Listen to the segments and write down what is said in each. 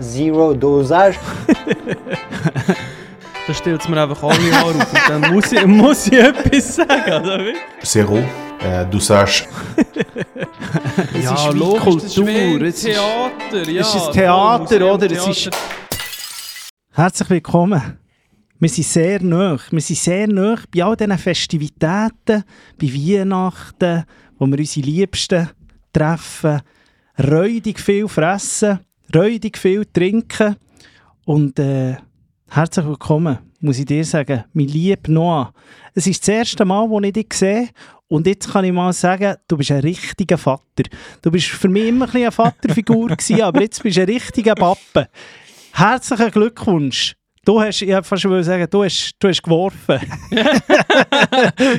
Zero Dosage. da stellt es mir einfach alle auf und dann muss ich, muss ich etwas sagen, oder wie? Zero äh, Dosage. ja, ist wie logisch, Kultur, das ist wie es ist- Theater, ja. es ist Theater, Museum, oder? Es ist- Theater. Herzlich willkommen. Wir sind sehr nah. Wir sind sehr nah bei all diesen Festivitäten, bei Weihnachten, wo wir unsere Liebsten treffen, räudig viel fressen, räudig viel trinken. Und äh, herzlich willkommen, muss ich dir sagen, mein lieber Noah. Es ist das erste Mal, wo ich dich sehe. Und jetzt kann ich mal sagen, du bist ein richtiger Vater. Du bist für mich immer ein bisschen eine Vaterfigur gewesen, aber jetzt bist du ein richtiger Pappe. Herzlichen Glückwunsch. Du hast, ich fast wollen sagen, du hast, du hast geworfen.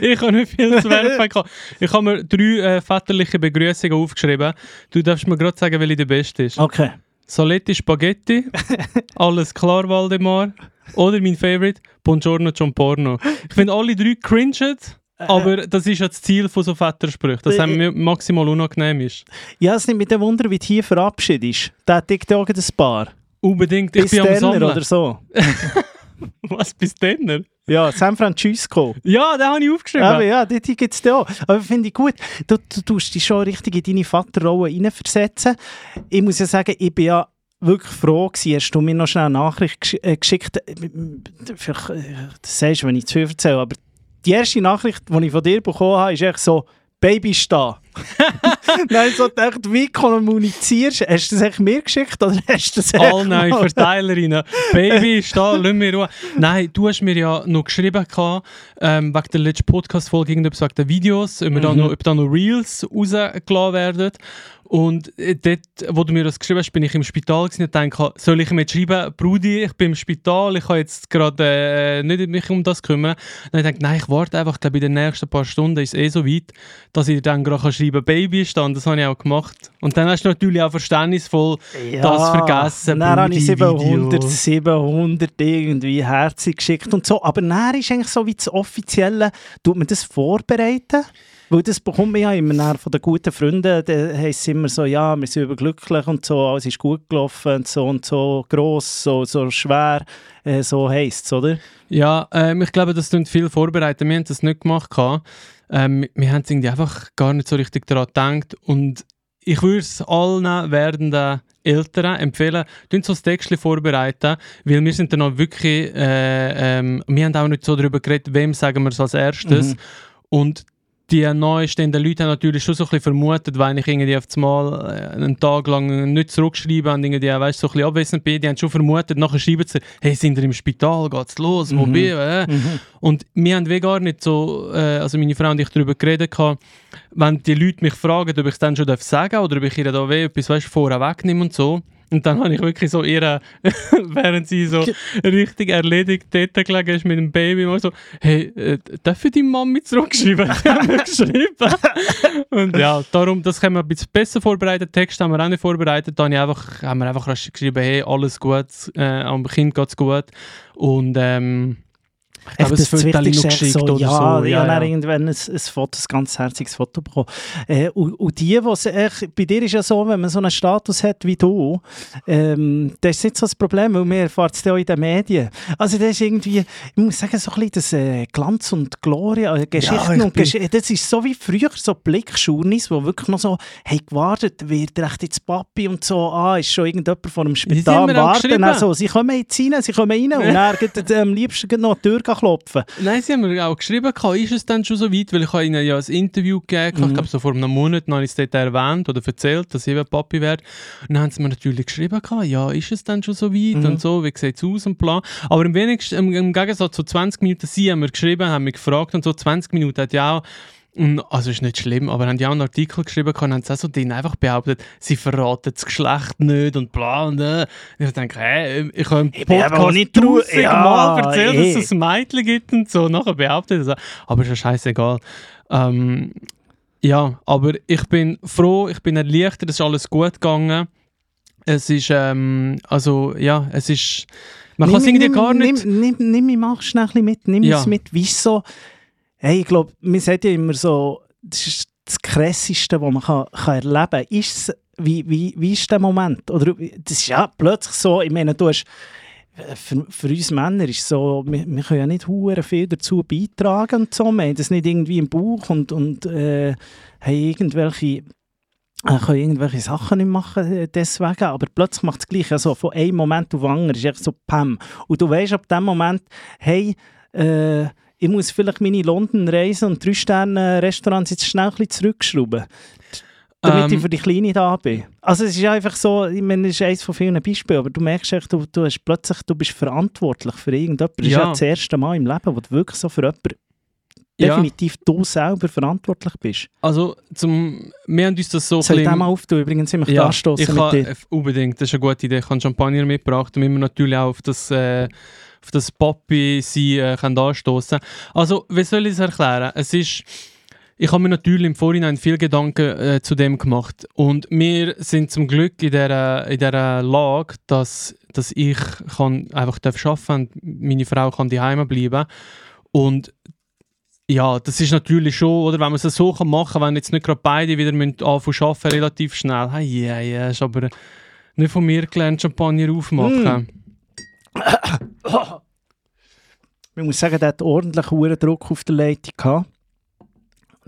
ich habe nicht viel zu werfen. Ich habe mir drei äh, väterliche Begrüßungen aufgeschrieben. Du darfst mir gerade sagen, welche die beste ist. Okay. Saletti Spaghetti, alles klar Waldemar oder mein Favorite, Buongiorno John Porno. Ich finde alle drei cringen, aber das ist ja das Ziel von so Vätersprüchen, dass Äh, einem mir maximal unangenehm ist. Ja, es nimmt mich dann Wunder, wie du hier verabschiedest. Der hat dich da auch ein paar. Unbedingt, ich Bis bin am Sammeln. oder so. Was, bis dann? Ja, San Francisco. Ja, den habe ich aufgeschrieben. Aber ja, die, die gibt es da auch. Aber finde ich gut. Du, du tust dich schon richtig in deine Vaterrolle hineinversetzen. Ich muss ja sagen, ich bin ja wirklich froh gewesen, hast du mir noch schnell eine Nachricht gesch äh, geschickt. Vielleicht, äh, das sagst du, wenn ich zu viel erzähle, aber die erste Nachricht, die ich von dir bekommen habe, ist echt so, Baby ist da. Nein, so gedacht, wie kommunizierst du? Hast du das echt mir geschickt oder hast du das echt All nein, mal- Verteilerinnen. Baby, ist da, lass mir Ruhe. Nein, du hast mir ja noch geschrieben, gehabt, ähm, wegen der letzten Podcast-Folge, irgendetwas wegen den Videos, ob, wir da Mhm. noch, ob da noch Reels rausgelassen werden. Und äh, dort, wo du mir das geschrieben hast, bin ich im Spital gewesen und dachte, soll ich ihm jetzt schreiben, Brudi, ich bin im Spital, ich kann jetzt gerade äh, nicht mich um das kümmern. Dann habe ich gedacht, nein, ich warte einfach, ich glaube, in den nächsten paar Stunden ist es eh so weit, dass ich dann gerade kann schreiben Baby ist da. Und das habe ich auch gemacht. Und dann hast du natürlich auch verständnisvoll das vergessen. Dann habe ich Brudi-Video. 700, 700 irgendwie Herzen geschickt und so. Aber dann ist eigentlich so wie das Offizielle, tut man das vorbereiten? Weil das bekommt man ja immer von den guten Freunden, da heisst es immer so, ja, wir sind überglücklich und so, alles ist gut gelaufen und so und so gross, so, so schwer, äh, so heisst es, oder? Ja, ähm, ich glaube, das tun viel vorbereiten. Wir haben das nicht gemacht. Ähm, wir haben es irgendwie einfach gar nicht so richtig daran gedacht. Und ich würde es allen werdenden Eltern empfehlen, tun so das Textchen vorbereiten, weil wir sind dann auch wirklich, äh, ähm, wir haben auch nicht so darüber geredet, wem sagen wir es als erstes. Mhm. Und die neu stehenden Leute haben natürlich schon so ein bisschen vermutet, wenn ich irgendwie auf einmal äh, einen Tag lang nicht zurückschreibe und irgendwie, weißt, so ein bisschen abwesend bin, die haben schon vermutet, nachher schreiben sie, hey, sind ihr im Spital, geht's los, wo Mhm. bin ich? Äh? Und wir haben wie gar nicht so, äh, also meine Frau und ich darüber geredet, gehabt, wenn die Leute mich fragen, ob ich es dann schon darf sagen oder ob ich ihr da weh etwas weißt, vorher wegnehme und so. Und dann habe ich wirklich so ihr, während sie so richtig erledigt dort gelegen ist mit dem Baby, mal so, hey, äh, darf ich deine Mami zurückschreiben? Die haben geschrieben. und ja, darum, das können wir ein bisschen besser vorbereitet. Text haben wir auch nicht vorbereitet. Dann habe einfach, haben wir einfach geschrieben, hey, alles gut, äh, am Kind geht's gut. Und ähm, ich glaube, es wird dann noch geschickt so, oder ja, so. ich habe dann irgendwann ein, ein Foto, ein ganz herziges Foto bekommen. Äh, und, und die, was echt, bei dir ist ja so, wenn man so einen Status hat wie du, ähm, das ist nicht so das Problem, weil wir erfahren es ja auch in den Medien. Also das ist irgendwie, ich muss sagen, so ein bisschen das äh, Glanz und Gloria, äh, Geschichten ich und Geschichten, das ist so wie früher so Blickschurnis, wo wirklich noch so, hey, gewartet, wird echt jetzt Papi und so, ah, ist schon irgendjemand von einem sind Spital Warten, geschrieben. dann so, sie kommen jetzt rein, sie kommen rein und dann geht, am liebsten noch die Tür klopfen. Nein, sie haben mir auch geschrieben, ist es dann schon so weit, weil ich habe ihnen ja ein Interview gegeben, Mhm. ich glaube so vor einem Monat, dann habe ich es dort erwähnt oder erzählt, dass ich eben Papi werde. Und dann haben sie mir natürlich geschrieben, ja, ist es dann schon so weit Mhm. und so, wie sieht es aus und bla. Aber im, wenigsten, im, im Gegensatz zu 20 Minuten, sie haben mir geschrieben, haben mich gefragt und so 20 Minuten hat ja auch und, also ist nicht schlimm, aber haben die auch einen Artikel geschrieben und haben sie auch so denen einfach behauptet, sie verraten das Geschlecht nicht und bla und äh. Und ich denke, hä, ich habe im Podcast nicht trau- 1000 Ja, Mal erzählt, eh. dass es ein Mädchen gibt und so, nachher behauptet er Aber ist ja scheißegal. Ähm, ja, aber ich bin froh, ich bin erleichtert, es ist alles gut gegangen. Es ist, ähm, also, ja, es ist, man kann es irgendwie gar nicht... Nimm, nimm, nimm mich mal schnell ein bisschen mit, nimm Ja. es mit. Wieso? Hey, ich glaube, man sagt ja immer so, das ist das Krasseste, was man kann, kann erleben kann. Ist es wie, wie, wie ist der Moment? Oder das ist ja plötzlich so, ich meine, du hast für, für uns Männer ist so, wir, wir können ja nicht hure viel dazu beitragen und so, wir haben das nicht irgendwie im Bauch und, und äh, haben irgendwelche äh, können irgendwelche Sachen nicht machen äh, deswegen, aber plötzlich macht es gleich, also von einem Moment auf den anderen ist echt so Pam. Und du weißt ab dem Moment, hey, äh, ich muss vielleicht meine London-Reise und drei Sterne Restaurants jetzt schnell ein bisschen zurückschrauben, damit Ähm. ich für die Kleine da bin. Also es ist einfach so, ich meine, das ist eines von vielen Beispielen, aber du merkst echt, du, du hast plötzlich, du bist verantwortlich für irgendjemanden. Das ist Ja. ja das erste Mal im Leben, wo du wirklich so für jemanden Ja. definitiv du selber verantwortlich bist. Also, zum, wir haben uns das so Soll ich bisschen- den mal auftun? Übrigens, ich möchte ja, anstoßen ich mit kann, dir. unbedingt, das ist eine gute Idee. Ich habe Champagner mitgebracht, damit wir natürlich auch auf das, äh, auf das Poppy sein äh, können anstoßen. Also, wie soll ich es erklären? Es ist, ich habe mir natürlich im Vorhinein viel Gedanken äh, zu dem gemacht und wir sind zum Glück in der in der Lage, dass, dass ich kann einfach darf arbeiten und meine Frau kann daheim bleiben und ja, das ist natürlich schon, oder wenn man es so kann machen wenn jetzt nicht gerade beide wieder anfangen zu arbeiten, relativ schnell. Hey, ja, ja, ist aber nicht von mir gelernt, Champagner aufmachen. Ich muss sagen, der hat ordentlich hohen Druck auf der Leitung gehabt.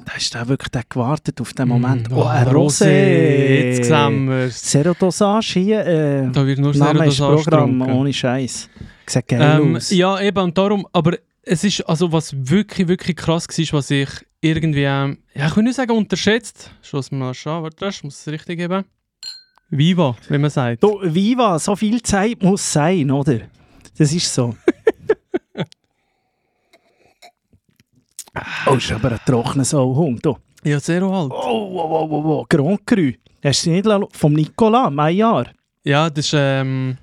Da ist der wirklich der gewartet auf den Moment. Mm, oh, ein Rosé! Jetzt sehen wir es. Zero Dosage hier. Äh, Da wird nur Name ist Serodosage Programm, getrunken. ohne Scheiß. Sieht geil Ähm, aus. ja, eben, und darum, aber es ist, also was wirklich, wirklich krass war, was ich irgendwie, ähm, ja, ich will nicht sagen unterschätzt, schloss mal schauen, warte, ich muss es richtig geben. Viva, wie man sagt. Du, Viva, so viel Zeit muss sein, oder? Das ist so. oh, ist aber ein trockener Sauhund. Oh, Ja, Zero halt. oh, oh, oh, oh, oh. Grand Cru. Hast du nicht vom Nicolas, Maillard? Ja, das ist, ähm,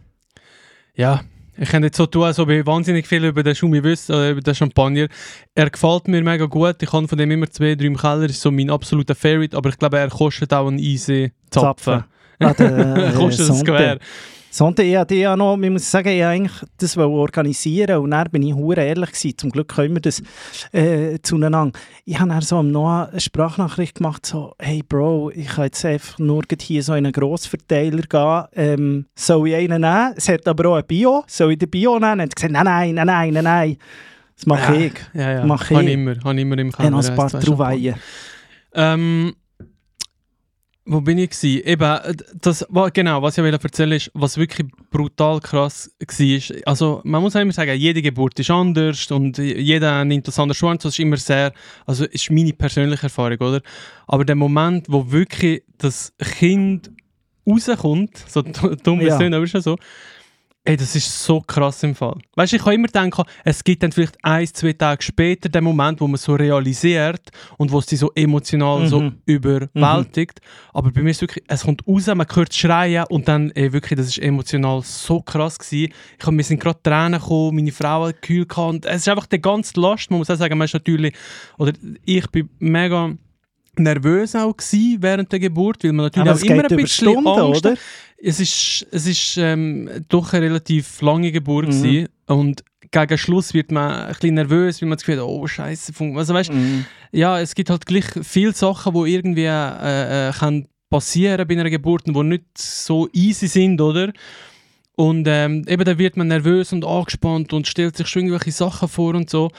ja, ich kann jetzt so tun, als ob ich wahnsinnig viel über den Schumi wüsste, oder über den Champagner. Er gefällt mir mega gut, ich habe von dem immer zwei, drei im Keller, ist so mein absoluter Favorite, aber ich glaube, er kostet auch einen easy Zapfen. Ah, der, Er äh, kostet ein Sonte. Sonntag, ich hatte ja noch, ich muss sagen, ich eigentlich das organisieren und dann bin ich hure ehrlich gewesen. Zum Glück können wir das äh, zueinander. Ich habe dann so am Noah eine Sprachnachricht gemacht, so, hey Bro, ich kann jetzt einfach nur hier so in einen Grossverteiler gehen. Ähm, soll ich einen nehmen? Es hat aber auch ein Bio. Soll ich den Bio nehmen? Er hat gesagt, nein, nein, nein, nein, nein, nein. Das mache ich. Ja, ja, Mach habe ich. ich immer, habe immer im Ich habe Keller. noch ein paar. Trouvaillen. Ähm, wo bin ich gsi? Eben, äh, das, genau, was ich erzählen ist, was wirklich brutal krass war. Also, man muss auch immer sagen, jede Geburt ist anders und jeder nimmt das anders an. Das ist immer sehr, also ist meine persönliche Erfahrung, oder? Aber der Moment, wo wirklich das Kind rauskommt, so dumm wie es aber ist ja so, Ey, das ist so krass im Fall. Weißt du, ich kann immer denken, es gibt dann vielleicht ein, zwei Tage später den Moment, wo man so realisiert und wo es dich so emotional so Mhm. überwältigt. Aber bei mir ist wirklich, es kommt raus, man hört schreien und dann, ey, wirklich, das ist emotional so krass gewesen. Ich hab, mir sind gerade Tränen gekommen, meine Frau hat gekühlt gehabt und es ist einfach die ganze Last, man muss auch sagen, man ist natürlich, oder ich bin mega nervös auch gewesen während der Geburt, weil man natürlich Aber auch es immer ein bisschen Stunden, Angst oder? Es ist, es ist ähm, doch eine relativ lange Geburt Mhm. gewesen. und gegen Schluss wird man ein bisschen nervös, weil man das Gefühl hat, oh Scheiße, also weißt, Mhm. ja, es gibt halt gleich viele Sachen, die irgendwie äh, äh, passieren bei einer Geburt, die nicht so easy sind, oder? Und ähm, eben dann wird man nervös und angespannt und stellt sich schon irgendwelche Sachen vor und so.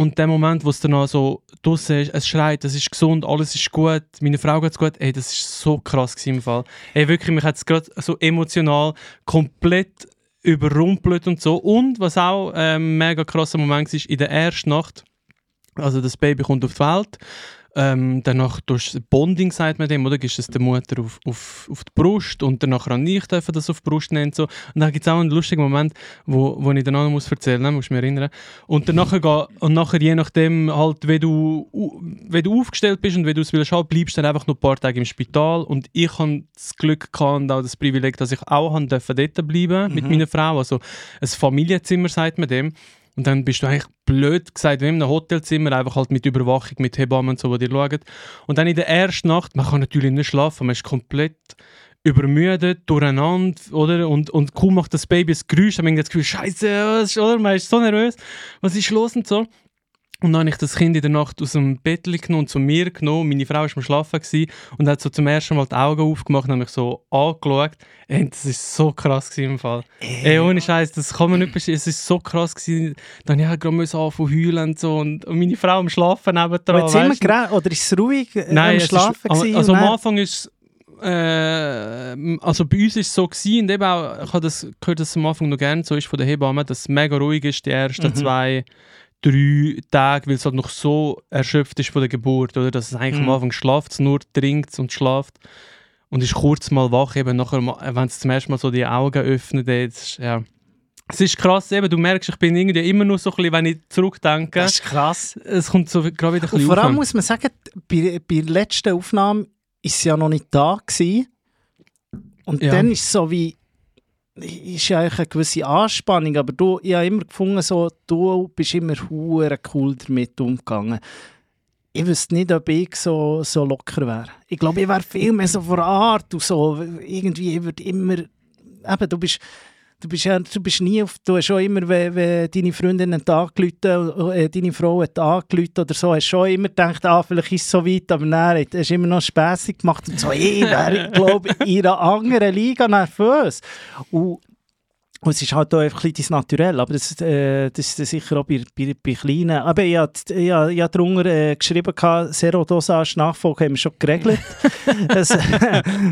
Und der Moment, wo es dann so draussen ist, es schreit, es ist gesund, alles ist gut, meine Frau geht's gut, ey, das ist so krass im Fall. Ey, wirklich, mich hat es gerade so emotional komplett überrumpelt und so. Und was auch ein mega krasser Moment war, in der ersten Nacht, also das Baby kommt auf die Welt, ähm, danach durch Bonding sagt man dem, oder? Gibst es der Mutter auf, auf, auf die Brust und danach an ich dürfen das auf die Brust nennen. So. Und dann gibt es auch einen lustigen Moment, wo, wo ich dann auch noch muss erzählen muss, musst du mich erinnern. Und dann nachher, geh- und nachher je nachdem, halt, wie du, wie du aufgestellt bist und wie du es willst haben, bleibst du dann einfach noch ein paar Tage im Spital. Und ich hatte das Glück gehabt und auch das Privileg, dass ich auch dort bleiben mit meiner Frau. Also ein Familienzimmer, sagt man dem. Und dann bist du eigentlich blöd gesagt, in einem Hotelzimmer, einfach halt mit Überwachung, mit Hebammen und so, die dir schauen. Und dann in der ersten Nacht, man kann natürlich nicht schlafen, man ist komplett übermüdet, durcheinander, oder? Und, und kaum macht das Baby ein Geräusch, dann hat man das Gefühl, Scheiße, oder? Man ist so nervös, was ist los und so. Und dann habe ich das Kind in der Nacht aus dem Bett genommen und zu mir genommen. Meine Frau war am Schlafen gewesen und hat so zum ersten Mal die Augen aufgemacht und hat mich so angeschaut. Ey, das war so krass gewesen im Fall. Ey, ohne Scheiß, das kann man nicht beschreiben. Es war so krass gewesen. Dann habe ich gerade anfangen heulen und so. Und, und meine Frau am Schlafen nebendran. Aber jetzt immer gerade, oder ist es ruhig äh, Nein, am Schlafen ist, also am Anfang ist äh, also bei uns ist es so gewesen, und eben auch, ich habe das gehört, dass es am Anfang noch gerne so ist von der Hebamme, dass es mega ruhig ist die ersten Mhm. zwei, drei Tage, weil es halt noch so erschöpft ist von der Geburt, oder? Dass es eigentlich Mhm. am Anfang schlaft, es nur trinkt und schlaft und ist kurz mal wach, eben nachher, ma- wenn es zum ersten Mal so die Augen öffnet, ist, ja. Es ist krass, eben, du merkst, ich bin irgendwie immer nur so ein bisschen, wenn ich zurückdenke, Das ist krass. es kommt so gerade wieder ein Und bisschen vor allem muss man sagen, bei, bei der letzten Aufnahme ist sie ja noch nicht da gewesen. Und Ja. dann ist es so wie, ist ja eine gewisse Anspannung, aber du, ich habe immer gefunden, so, du bist immer hure cool damit umgegangen. Ich wüsste nicht, ob ich so, so locker wäre. Ich glaube, ich wäre viel mehr so von Art und so. Irgendwie, ich würde immer, eben, du bist, du bist ja, du bist nie auf, du hast schon immer, wenn, wenn deine Freundin hat angerufen, äh, deine Frau hat angerufen oder so, hast schon immer gedacht, ah, vielleicht ist es so weit, aber nein, hast immer noch spässig gemacht und so, ich wäre, ich glaube, in einer anderen Liga nervös. Und, und es ist halt auch einfach ein bisschen Naturell, aber das, äh, das ist sicher auch bei, bei, bei Kleinen. Aber ich habe ich hab darunter äh, geschrieben, Serodosage Nachfolge haben wir schon geregelt. das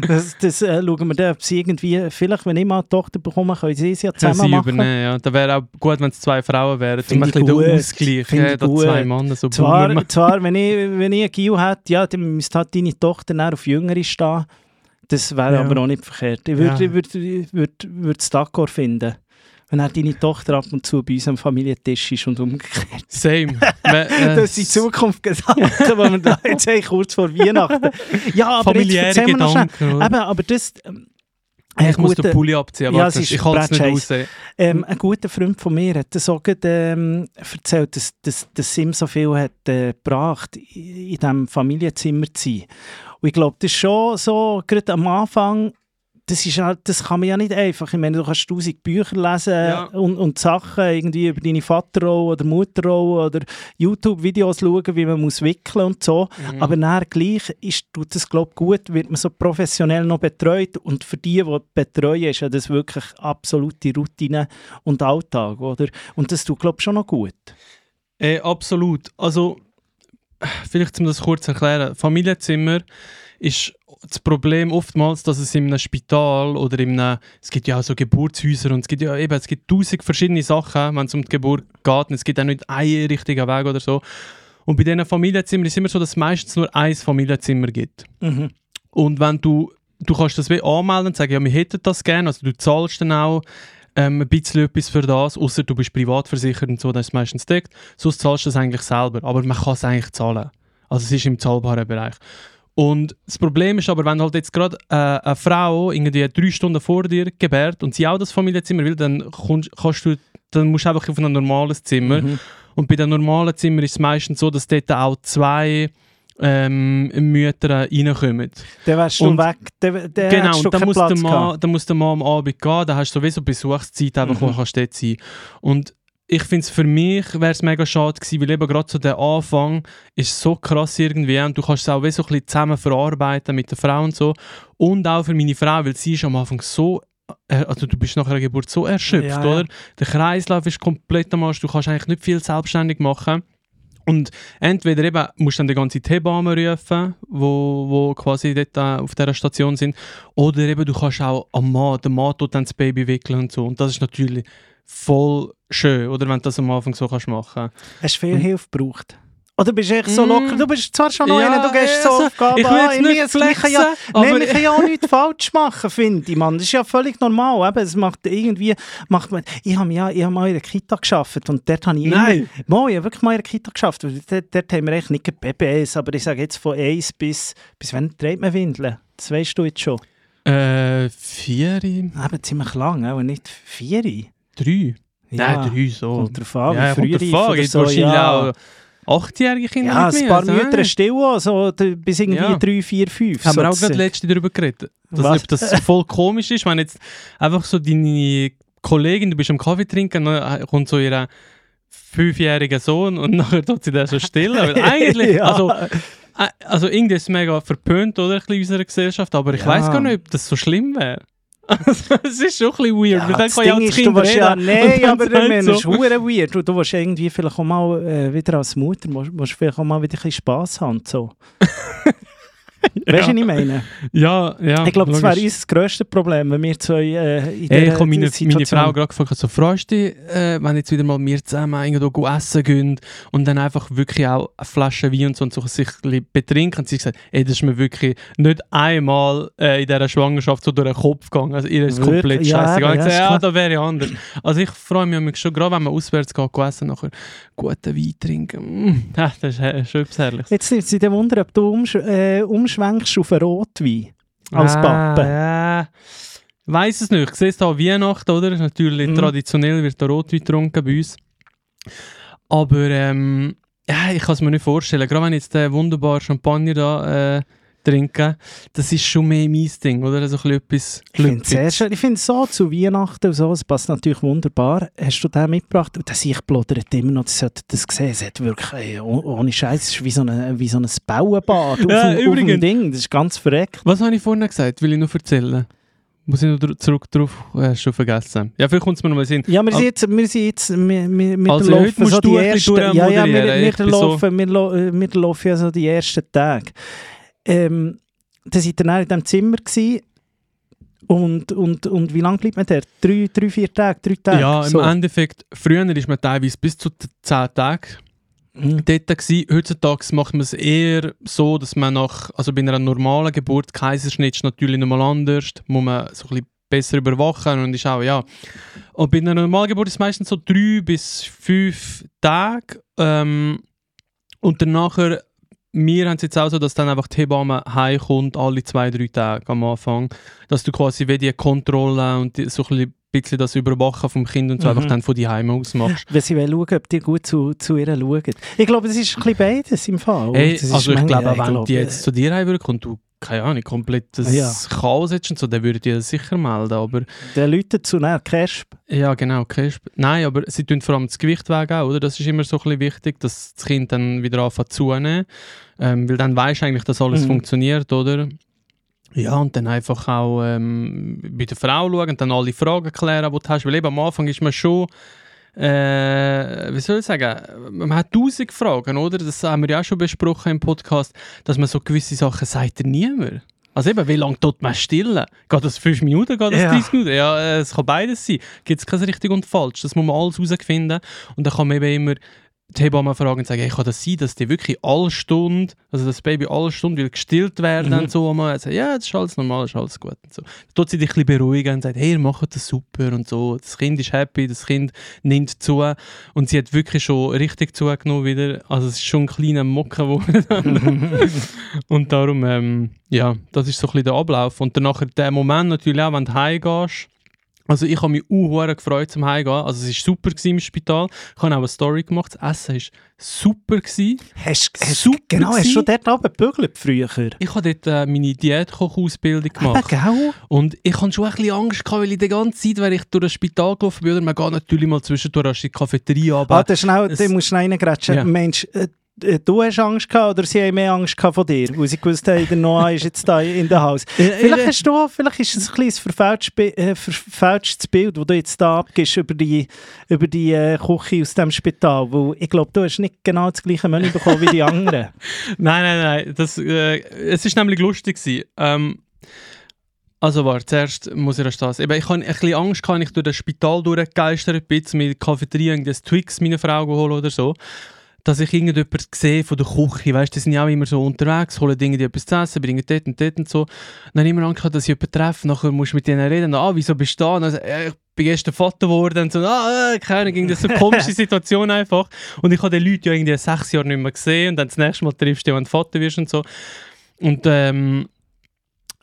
das, das äh, schauen wir dann, ob sie irgendwie, vielleicht, wenn ich mal eine Tochter bekomme, können sie es ja zusammen sie machen. übernehmen, ja. Da wäre auch gut, wenn es zwei Frauen wären. Um ein bisschen den. Ausgleich. Ja, da zwei Männer so Zwar, zwar wenn, ich, wenn ich einen Gil hätte, ja, dann müsste halt deine Tochter auf Jüngere stehen. Das wäre Ja. aber auch nicht verkehrt. Ich würde Ja. würde, würde es d'accord finden. Wenn auch deine Tochter ab und zu bei uns am Familientisch ist und umgekehrt. Same. Äh, Das sind Zukunft Gedanken, die wir da jetzt haben, kurz vor Weihnachten. Ja, aber jetzt familiäre noch schnell. Gedanken. oder? Eben, aber das... Ähm, ich ein muss den Pulli abziehen, Ja, ich halte es nicht Bratscheiss. aus. ey. Ähm, ein guter Freund von mir hat das auch gerade, ähm, erzählt, dass, dass, dass ihm so viel hat äh, gebracht, in in diesem Familienzimmer zu sein. Und ich glaube, das ist schon so, gerade am Anfang, das, ist halt, das kann man ja nicht einfach. Ich meine, du kannst tausend Bücher lesen Ja. und, und Sachen irgendwie über deine Vaterrolle oder Mutterrolle oder YouTube-Videos schauen, wie man muss wickeln und so. Mhm. Aber nachher gleich ist, tut das, glaube gut, wird man so professionell noch betreut. Und für die, die betreuen, ist ja das wirklich absolute Routine und Alltag, oder? Und das tut, glaube ich, schon noch gut. Äh, absolut. Also, vielleicht um das kurz zu erklären. Familienzimmer ist das Problem oftmals, dass es in einem Spital oder in einem, es gibt ja auch so Geburtshäuser und es gibt ja eben, es gibt tausend verschiedene Sachen, wenn es um die Geburt geht und es gibt auch nicht einen richtigen Weg oder so. Und bei diesen Familienzimmern ist es immer so, dass es meistens nur ein Familienzimmer gibt. Mhm. Und wenn du, du kannst das wie anmelden und sagen, ja, wir hätten das gerne, also du zahlst dann auch ähm, ein bisschen etwas für das, außer du bist privat versichert und so, das ist meistens deckt. Sonst zahlst du das eigentlich selber, aber man kann es eigentlich zahlen. Also es ist im zahlbaren Bereich. Und das Problem ist aber, wenn halt jetzt gerade äh, eine Frau irgendwie drei Stunden vor dir gebärt und sie auch das Familienzimmer will, dann, kommst, kannst du, dann musst du einfach auf ein normales Zimmer. Mhm. Und bei den normalen Zimmern ist es meistens so, dass dort auch zwei ähm, Mütter reinkommen. Dann wärst du Und- weg. Dann, dann genau, du und dann keinen muss, der Platz Mann, gehabt. dann muss der Mann am Abend gehen, dann hast du sowieso Besuchszeit, einfach, Mhm. wo kannst du dort sein Und ich finde es für mich wäre es mega schade gewesen, weil eben gerade so der Anfang ist so krass irgendwie und du kannst es auch wie so ein bisschen zusammen verarbeiten mit der Frau und so. Und auch für meine Frau, weil sie ist am Anfang so, äh, also du bist nach einer Geburt so erschöpft, Ja, ja. oder? Der Kreislauf ist komplett am Arsch, du kannst eigentlich nicht viel selbstständig machen. Und entweder eben musst du dann die ganze Hebamme rufen, wo, wo quasi dort äh, auf dieser Station sind, oder eben du kannst auch am Mann, der Mann tut dann das Baby wickeln und so. Und das ist natürlich voll schön, oder wenn du das am Anfang so kannst machen. Hast du viel Hilfe gebraucht? Oder bist du echt so Mm. locker? Du bist zwar schon noch Ja, einer, du gehst so also, Aufgaben ich will an. jetzt nicht wir- wir können ja, flexen, Nein, aber- wir können ja auch nichts falsch machen, finde ich, Mann. Das ist ja völlig normal. Eben, es macht irgendwie, macht man, ich habe ja, ich habe mal in der Kita gearbeitet und dort habe ich Nein. immer, mal, ich habe wirklich mal in der Kita geschafft. Dort, dort haben wir echt nicht BBS, aber ich sage jetzt von 1 bis, bis wann trägt man Windeln? Das weißt du jetzt schon. Äh, vier, Eben ziemlich lang, aber nicht vier. drei? Ja, Nein, drei so. kommt drauf an, ja, wie früh an, oder so, wahrscheinlich ja. auch achtjährige Kinder Ja, ein paar also, Mütter äh. still, also d- bis irgendwie Ja. 3, 4, 5. Haben wir auch gerade letzte darüber geredet. Dass, Was? ob das voll komisch ist, wenn jetzt einfach so deine Kollegin, du bist am Kaffee trinken, dann kommt so ihre fünfjährigen Sohn und nachher tut sie den so still. Weil eigentlich, Ja. also, äh, also irgendwie ist es mega verpönt oder, in unserer Gesellschaft, aber ich Ja. weiß gar nicht, ob das so schlimm wäre. Es ist schon ein bisschen weird, Ja, das ja auch Ding das ist, du willst ja, nein, aber sagt meine, so- das ist verdammt weird. Du, du willst irgendwie vielleicht auch mal, äh, wieder als Mutter, musst, musst vielleicht auch mal wieder ein bisschen Spass haben. So. Weißt du, was ich meine? Ja, ja. Ich glaube, das wäre unser grösstes Problem, wenn wir zwei äh, in Hey, dieser ich habe meine, meine Frau gerade gefragt, so, freust du dich, äh, wenn jetzt wieder mal wir zusammen irgendwo essen gehen und dann einfach wirklich auch eine Flasche Wein und so, und so sich betrinken? Und sie hat gesagt, ey, das ist mir wirklich nicht einmal äh, in dieser Schwangerschaft so durch den Kopf gegangen. Also ihr ist komplett Ja, scheiße. eben, ich ja, gesagt, ja, da wäre ich anders. Also ich freue mich mich schon, gerade wenn man auswärts geht, essen, nachher guten Wein trinken. Mm, ja, das ist äh, schon etwas Herrliches. Jetzt nimmt sie den Wunder, ob du umsch äh, umschwenkst auf einen Rotwein als Ah, Pappe. Ja. Weiß es nicht. Ich sehe es an Weihnachten, oder? Natürlich Mhm. traditionell wird der Rotwein getrunken bei uns. Aber ähm, ja, ich kann es mir nicht vorstellen. Gerade wenn jetzt den wunderbaren Champagner da äh, trinke, das ist schon mehr mein Ding, oder? Also ein bisschen etwas Ich finde es sehr Glückliches. schön. Ich finde so zu Weihnachten und so, es passt natürlich wunderbar. Hast du den mitgebracht? Und Das ich plodert immer noch, das sollte das sehen. Es hat wirklich, ey, oh- ohne Scheiß, es ist wie so, eine, wie so ein Bauenbad auf, Ja, dem- auf dem übrigens. Ding. Das ist ganz verreckt. Was habe ich vorhin gesagt? Will ich noch erzählen? Muss ich noch dr- zurück drauf? Äh, schon vergessen. Ja, vielleicht kommt es mir noch mal Sinn. Ja, wir sind jetzt, wir sind jetzt, wir, wir, wir Also, laufen so die ersten, ja, ja, wir, wir, bin so- laufen, wir, wir laufen ja so die ersten Tage. Ähm, da seid ihr dann in diesem Zimmer gewesen. Und, und, und wie lange bleibt man da? Drei, drei, vier Tage, drei Tage? Ja, im so. Endeffekt, früher ist man teilweise bis zu 10 Tagen Mhm. dort gewesen. Heutzutage macht man es eher so, dass man nach, also bei einer normalen Geburt, Kaiserschnitt ist natürlich nochmal anders, muss man so ein bisschen besser überwachen und ist auch, ja. Und bei einer normalen Geburt ist es meistens so drei bis fünf Tage ähm, und danach, wir haben es jetzt auch so, dass dann einfach die Hebamme heimkommt, alle zwei, drei Tage am Anfang, dass du quasi wie die Kontrolle und die, so ein bisschen das Überwachen vom Kind und so Mhm. einfach dann von die Heime aus machst. Wenn sie wollen schauen, ob die gut zu, zu ihr schauen. Ich glaube, das ist ein bisschen beides im Fall. Ist also ich glaube, wenn die jetzt zu dir heimwirken und du, keine Ahnung, komplettes Ja. Chaos hättest und so, dann würde das sicher melden, aber... Der Leute zu näher Casp. Ja, genau, okay. sp- Nein, aber sie tun vor allem das Gewicht weg auch, oder? Das ist immer so ein bisschen wichtig, dass das Kind dann wieder anfängt zunehmen. Ähm, weil dann weisst du eigentlich, dass alles Mhm. funktioniert, oder? Ja, und dann einfach auch ähm, bei der Frau schauen und dann alle Fragen klären, die du hast. Weil eben am Anfang ist man schon, äh, wie soll ich sagen, man hat tausend Fragen, oder? Das haben wir ja auch schon besprochen im Podcast, dass man so gewisse Sachen sagt, niemand. Also eben, wie lange tut man still? Geht das 5 Minuten, geht das Ja. 30 Minuten? Ja, äh, es kann beides sein. Gibt es kein richtig und falsch. Das muss man alles herausfinden. Und dann kann man eben immer die Hebamme fragen und sagen, hey, kann das sein, dass die wirklich alle Stunde, also das Baby alle Stunde will gestillt werden Mhm. und so. Und man sagt, ja, das ist alles normal, das ist alles gut. Und so. Dann tut sie dich ein bisschen beruhigen und sagt, hey, ihr macht das super und so. Das Kind ist happy, das Kind nimmt zu. Und sie hat wirklich schon richtig zugenommen wieder. Also es ist schon ein kleiner Mocken geworden. und darum, ähm, ja, das ist so ein bisschen der Ablauf. Und dann nachher der Moment natürlich auch, wenn du heimgehst, also ich habe mich auch gefreut zum Heimgehen. Also es war super im Spital. Ich habe auch eine Story gemacht. Das Essen war super. Gewesen. Hast, hast, Super genau, hast gewesen. du dort oben gebügelt früher? Ich habe dort äh, meine Diätkochausbildung gemacht. Ah, gell? Und ich hatte schon ein bisschen Angst, gehabt, weil ich die ganze Zeit, wenn ich durch das Spital gelaufen bin, oder man geht natürlich mal zwischendurch an die Cafeteria, aber Warte, schnell, es- du musst reingrätschen. Ja. Mensch, äh, du hast Angst gehabt oder sie haben mehr Angst gehabt von dir? Weil sie gewusst haben, der Noah ist jetzt da in der Haus. Vielleicht, hast du, vielleicht ist es ein kleines verfälschtes, äh, verfälschtes Bild, das du jetzt da abgibst über die, über die äh, Küche aus dem Spital. Weil ich glaube, du hast nicht genau das gleiche Menü bekommen wie die anderen. Nein, nein, nein. Das, äh, es war nämlich lustig. Gewesen. Ähm, also warte, zuerst muss ich erst das. Eben, ich hatte ein bisschen Angst, gehabt, ich durch das Spital durchgegeistert bin, mit Cafeteria irgendein Twix meiner Frau geholt oder so, dass ich irgendjemanden sehe von der Küche. Weißt, die sind ja auch immer so unterwegs, holen Dinge, die etwas zu essen, bringen dort und dort und so. Dann habe ich immer Angst gehabt, dass ich jemanden treffe. Nachher musst du mit denen reden. Ah, wieso bist du da? Und dann, äh, ich bin gestern Vater geworden. Und so, ah, äh, keine Ahnung, irgendwie so eine komische Situation einfach. Und ich habe die Leute ja irgendwie sechs Jahre nicht mehr gesehen. Und dann das nächste Mal triffst du, wenn du Vater wirst und so. Und ähm,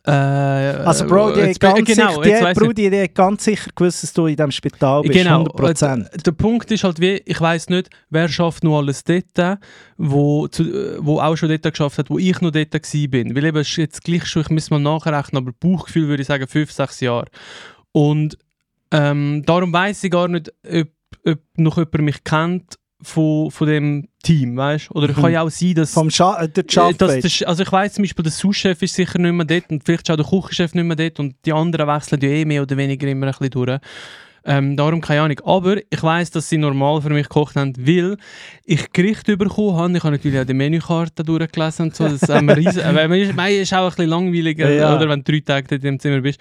äh, Also, Bro, die, jetzt ganz, genau, sicher, die, weiss Bro, die, die ganz sicher gewusst, dass du in diesem Spital bist. Genau, 100%. äh, der Punkt ist halt wie, ich weiß nicht, wer schafft noch alles dort, wo, zu, äh, wo auch schon dort geschafft hat, wo ich noch dort war. bin. Weil eben, es ist jetzt gleich schon, ich muss mal nachrechnen, aber Bauchgefühl würde ich sagen, fünf, sechs Jahre. Und ähm, darum weiß ich gar nicht, ob, ob noch jemand mich kennt von, von dem Team, weißt Oder Mhm. kann ja auch sein, dass... Vom Scha äh, der äh, Schaff dass der, Sch- also ich weiß zum Beispiel, der Sous-Chef ist sicher nicht mehr dort und vielleicht ist auch der Küchenchef nicht mehr dort und die anderen wechseln ja eh mehr oder weniger immer ein bisschen durch. Ähm, darum keine Ahnung. Aber ich weiß, dass sie normal für mich gekocht haben, weil ich Gerichte bekommen habe. Ich habe natürlich auch die Menükarte durchgelesen und so. Das riesen, aber man ist, man ist auch ein bisschen langweilig, äh, Ja. oder, wenn du drei Tage dort im Zimmer bist.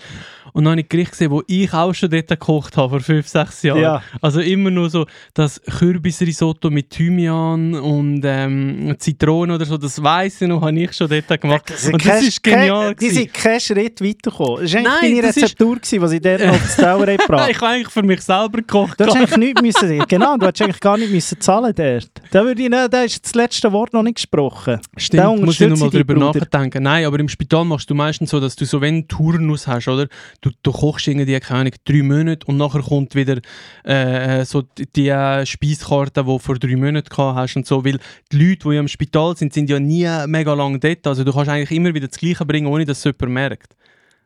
Und dann habe ich Gerichte gesehen, wo ich auch schon dort gekocht habe, vor fünf, sechs Jahren. Ja. Also immer nur so das Kürbisrisotto mit Thymian und ähm, Zitrone oder so, das weiss ich noch, habe ich schon dort gemacht. und das ist genial. Die gewesen. sind keinen Schritt weitergekommen. Das war eigentlich Nein, deine das ist- Rezeptur, gewesen, die sie dort noch auf das haben gebracht ich habe für mich selber gekocht. Du hättest eigentlich nichts müssen, genau, du hättest eigentlich gar nicht müssen zahlen dort. Da würde ich, nicht- da ist das letzte Wort noch nicht gesprochen. Da Stimmt, muss ich nochmal drüber Bruder. nachdenken. Nein, aber im Spital machst du meistens so, dass du so, wenn du Turnus hast, oder? Du, du kochst irgendwie, keine Ahnung, drei Monate und nachher kommt wieder äh, so die, die äh, Speiskarte, die du vor drei Monaten gehabt hast und so, weil die Leute, die ja im Spital sind, sind ja nie mega lang dort. Also du kannst eigentlich immer wieder das Gleiche bringen, ohne dass es jemand merkt.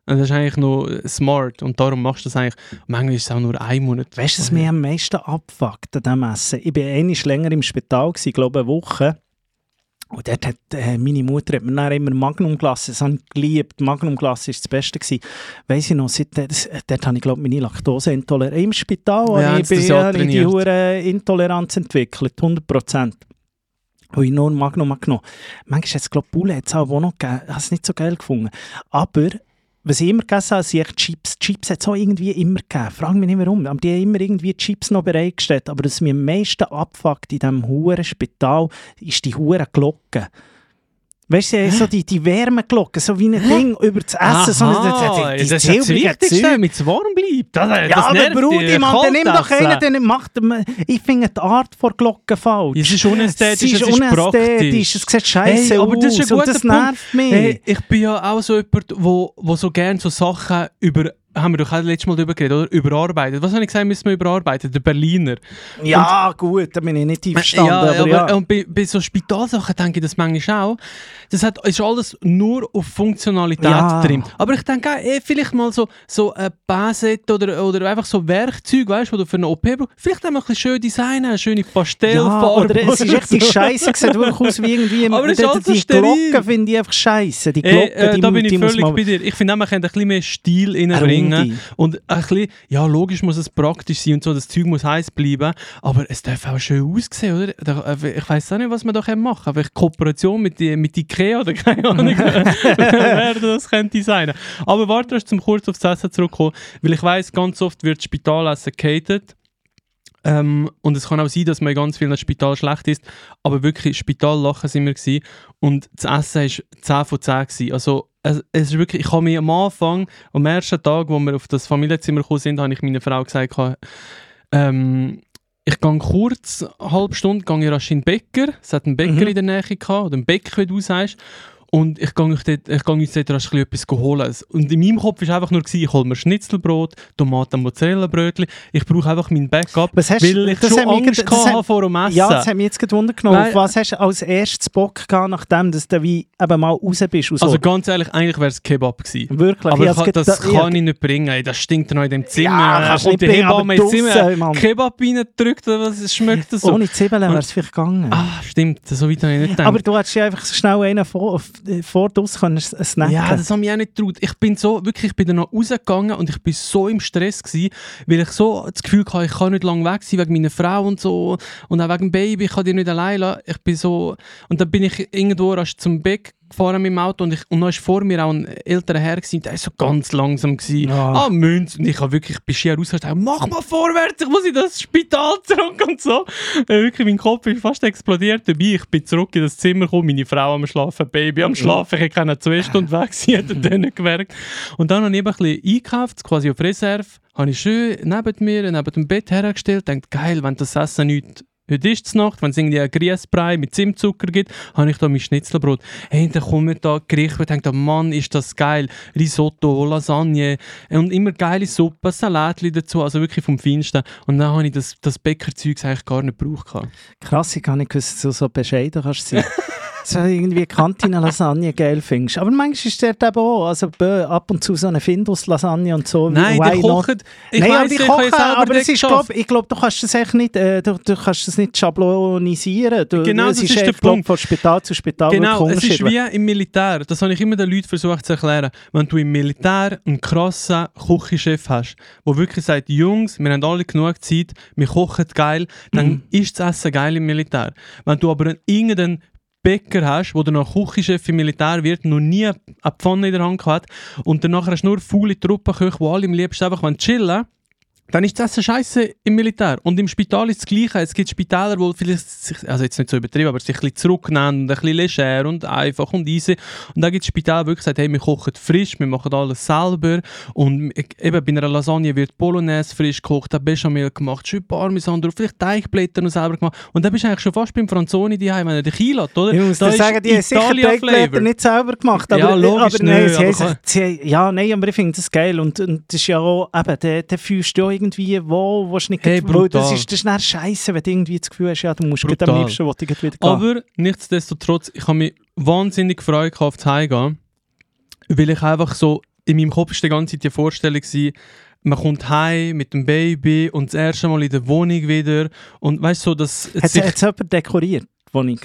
Und das ist eigentlich noch smart und darum machst du das eigentlich. Manchmal ist es auch nur ein Monat. Weißt du, was mich am meisten abfuckt an diesem Essen? Ich war einmal länger im Spital, gewesen, glaube eine Woche. Und dort hat äh, meine Mutter hat mir dann immer Magnumglas, das habe ich geliebt. Magnumglas war das Beste. Gewesen. Weiss ich noch, seit, das, dort habe ich glaube meine Laktoseintoleranz. Im Spital Ja, habe ich, sie das bin, ja habe die hure Intoleranz entwickelt, 100 Prozent. Wo ich nur Magnum habe genommen Manchmal hat es, glaube ich, Bulle auch noch gegeben. Habe es nicht so geil gefunden. Aber was ich immer gegessen habe, sind Chips. Chips hat es auch irgendwie immer gegeben. Frag mich nicht warum. Aber die haben immer irgendwie Chips noch bereitgestellt. Aber was mir am meisten abfuckt in diesem huren Spital, ist die hure Glocke. Weißt du, so die, die Wärmeglocke, so wie ein Ding über das Essen. so Aha, eine, die, die, das ist ja das Wichtigste, damit es warm bleibt. Das, Ja, das aber nervt Brudi. Mann, dann nimm doch einen, der macht... Ich finde die Art von Glocke falsch. Es ist unästhetisch, es ist es ist praktisch. es sieht scheiße Hey, aber aus das ist ein und guter das Punkt. nervt mich. Hey, ich bin ja auch so jemand, wo, wo so gerne so Sachen über, haben wir doch auch letztes Mal darüber geredet, oder? Überarbeitet. Was habe ich gesagt, müssen wir überarbeiten? Der Berliner. Ja, gut, da bin ich nicht einverstanden, ja, aber, ja. Und bei, bei so Spitalsachen denke ich das manchmal auch. Das hat, ist alles nur auf Funktionalität Ja. drin. Aber ich denke auch, eh, vielleicht mal so, so ein Baset oder, oder einfach so Werkzeug, weißt du, du für eine OP brauchst. Vielleicht auch mal ein bisschen schön designen, eine schöne ja, Pastellfarbe. oder es ist richtig scheiße, sieht wirklich aus wie irgendwie... Aber die, so die steril. Glocke finde ich einfach scheiße. Die Ey, Glocke, äh, die, da bin die ich völlig bei dir. Ich finde, auch, man könnte ein bisschen mehr Stil Eine reinbringen. Runde. Und ein bisschen, ja, logisch muss es praktisch sein und so, das Zeug muss heiß bleiben. Aber es darf auch schön aussehen, oder? Äh, ich weiß auch nicht, was man da machen kann. Vielleicht Kooperation mit, mit Ikea oder keine Ahnung, wer das könnte sein. Aber warte, erst zum kurz aufs Essen zurückkommen, weil ich weiß, ganz oft wird Spitalessen gehatet. Ähm, und es kann auch sein, dass man in ganz vielen Spital schlecht ist, aber wirklich Spitallachen sind wir gewesen. und das Essen war 10 von 10 gewesen. Also es, es ist wirklich, ich habe mir am Anfang, am ersten Tag, wo wir auf das Familienzimmer gekommen sind, habe ich meiner Frau gesagt, ähm, ich gehe kurz, eine halbe Stunde, gehe ich rasch in den Bäcker, es hat einen Bäcker Mhm. in der Nähe gehabt, oder einen Bäcker, wie du sagst, und ich gehe euch dort, ich gehe uns dort rasch etwas holen. Und in meinem Kopf war einfach nur, gewesen, ich hole mir Schnitzelbrot, Tomaten, Mozzarella-Brötchen, ich brauche einfach mein Backup, Was hast- weil ich das schon mich Angst das hatte hat- vor dem Essen. Ja, das hat mich jetzt gerade Wunder genommen. Weil- Auf was hast du als erstes Bock gehabt, nachdem dass du wie eben mal raus bist? So? Also ganz ehrlich, eigentlich wäre es Kebab gewesen. Wirklich? Aber ich ich das gerade- kann ich nicht bringen. Ey, das stinkt noch in dem Zimmer. Ja, kannst und nicht die Hebamme ins Zimmer Mann. Kebab reingedrückt was schmeckt das so? Ohne Zwiebeln wäre es vielleicht gegangen. Ah, stimmt. So weit habe ich nicht gedacht. Aber du hättest ja einfach so schnell einen vor, vor uns können snacken Ja, das haben mich auch nicht getraut. Ich bin so, wirklich, ich bin dann noch rausgegangen und ich bin so im Stress gewesen, weil ich so das Gefühl hatte, ich kann nicht lange weg sein wegen meiner Frau und so und auch wegen dem Baby, ich kann die nicht allein lassen. Ich bin so, und dann bin ich irgendwo rasch zum Beck gefahren mit dem Auto und, ich, und dann war vor mir auch ein älterer Herr gewesen, der war so ganz langsam gewesen. Ja. Ah, Münz. Und ich habe wirklich bis hier rausgestellt, mach mal vorwärts, ich muss in das Spital zurück und so. Äh, wirklich, mein Kopf ist fast explodiert dabei. Ich bin zurück in das Zimmer gekommen, meine Frau am Schlafen, Baby am Schlafen. Ich kann zwei Stunden weg sein, er dann gemerkt. Und dann habe ich eben ein bisschen eingekauft, quasi auf Reserve. Habe ich schön neben mir, neben dem Bett hergestellt. Denkt, geil, wenn das Essen nicht Heute ist es Nacht, wenn es irgendwie einen Grießbrei mit Zimtzucker gibt, habe ich da mein Schnitzelbrot. Hey, dann kommen da Gerichte und denke, Mann, ist das geil. Risotto, Lasagne und immer geile Suppe, Salatli dazu, also wirklich vom Feinsten. Und dann habe ich das, das Bäckerzeug eigentlich gar nicht gebraucht. Krass, ich kann nicht gewusst, dass du so bescheiden kannst sein. so irgendwie Kantine-Lasagne geil findest. Aber manchmal ist der eben auch, also ab und zu so eine Findus-Lasagne und so. Nein, die kochen. Ich Nein, weiss, ich kochen, aber es ist, glaub, ich glaube, du kannst das echt nicht, äh, du, du kannst das nicht schablonisieren. Du, Genau, das ist, der Punkt. von Spital zu Spital Genau, es ist wie im Militär. Das habe ich immer den Leuten versucht zu erklären. Wenn du im Militär einen krassen Küchenchef hast, der wirklich sagt, Jungs, wir haben alle genug Zeit, wir kochen geil, dann Mhm. ist das Essen geil im Militär. Wenn du aber einen, irgendeinen Bäcker hast, der dann noch Küchenchef im Militär wird, noch nie eine Pfanne in der Hand hat und dann nachher hast du nur faule Truppenköche, die alle am liebsten einfach wollen chillen dann ist das scheiße im Militär. Und im Spital ist das Gleiche. Es gibt Spitäler, die vielleicht, sich, also jetzt nicht so übertrieben, aber sich ein bisschen zurücknehmen und ein bisschen leger und einfach und easy. Und dann gibt es Spitäler, die wirklich sagen, hey, wir kochen frisch, wir machen alles selber. Und eben bei einer Lasagne wird Bolognese frisch gekocht, da Bechamel gemacht, schön Parmesan drauf, vielleicht Teigblätter noch selber gemacht. Und dann bist du eigentlich schon fast beim Franzoni daheim, wenn er dich einlädt, oder? Ich muss Da sagen, die haben sicher. Teigblätter nicht selber gemacht. Aber, Ja, logisch aber nein, nicht, sie haben aber sie, ja, nein, aber ich finde das geil. Und, und das ist ja auch, eben, der, der fühlst du irgendwie, wo, wo nicht Hey, weil das brutal. ist, das ist scheiße, wenn du irgendwie das Gefühl hast, ja, du musst gerade am Brutal. liebsten, wo du wieder gehen. Aber nichtsdestotrotz, ich habe mich wahnsinnig gefreut auf das Heimgehen, weil ich einfach so, in meinem Kopf war die ganze Zeit die Vorstellung, gewesen, man kommt heim mit dem Baby und das erste Mal in der Wohnung wieder und weißt du, so, dass Hat sich- es jemand dekoriert, die Wohnung?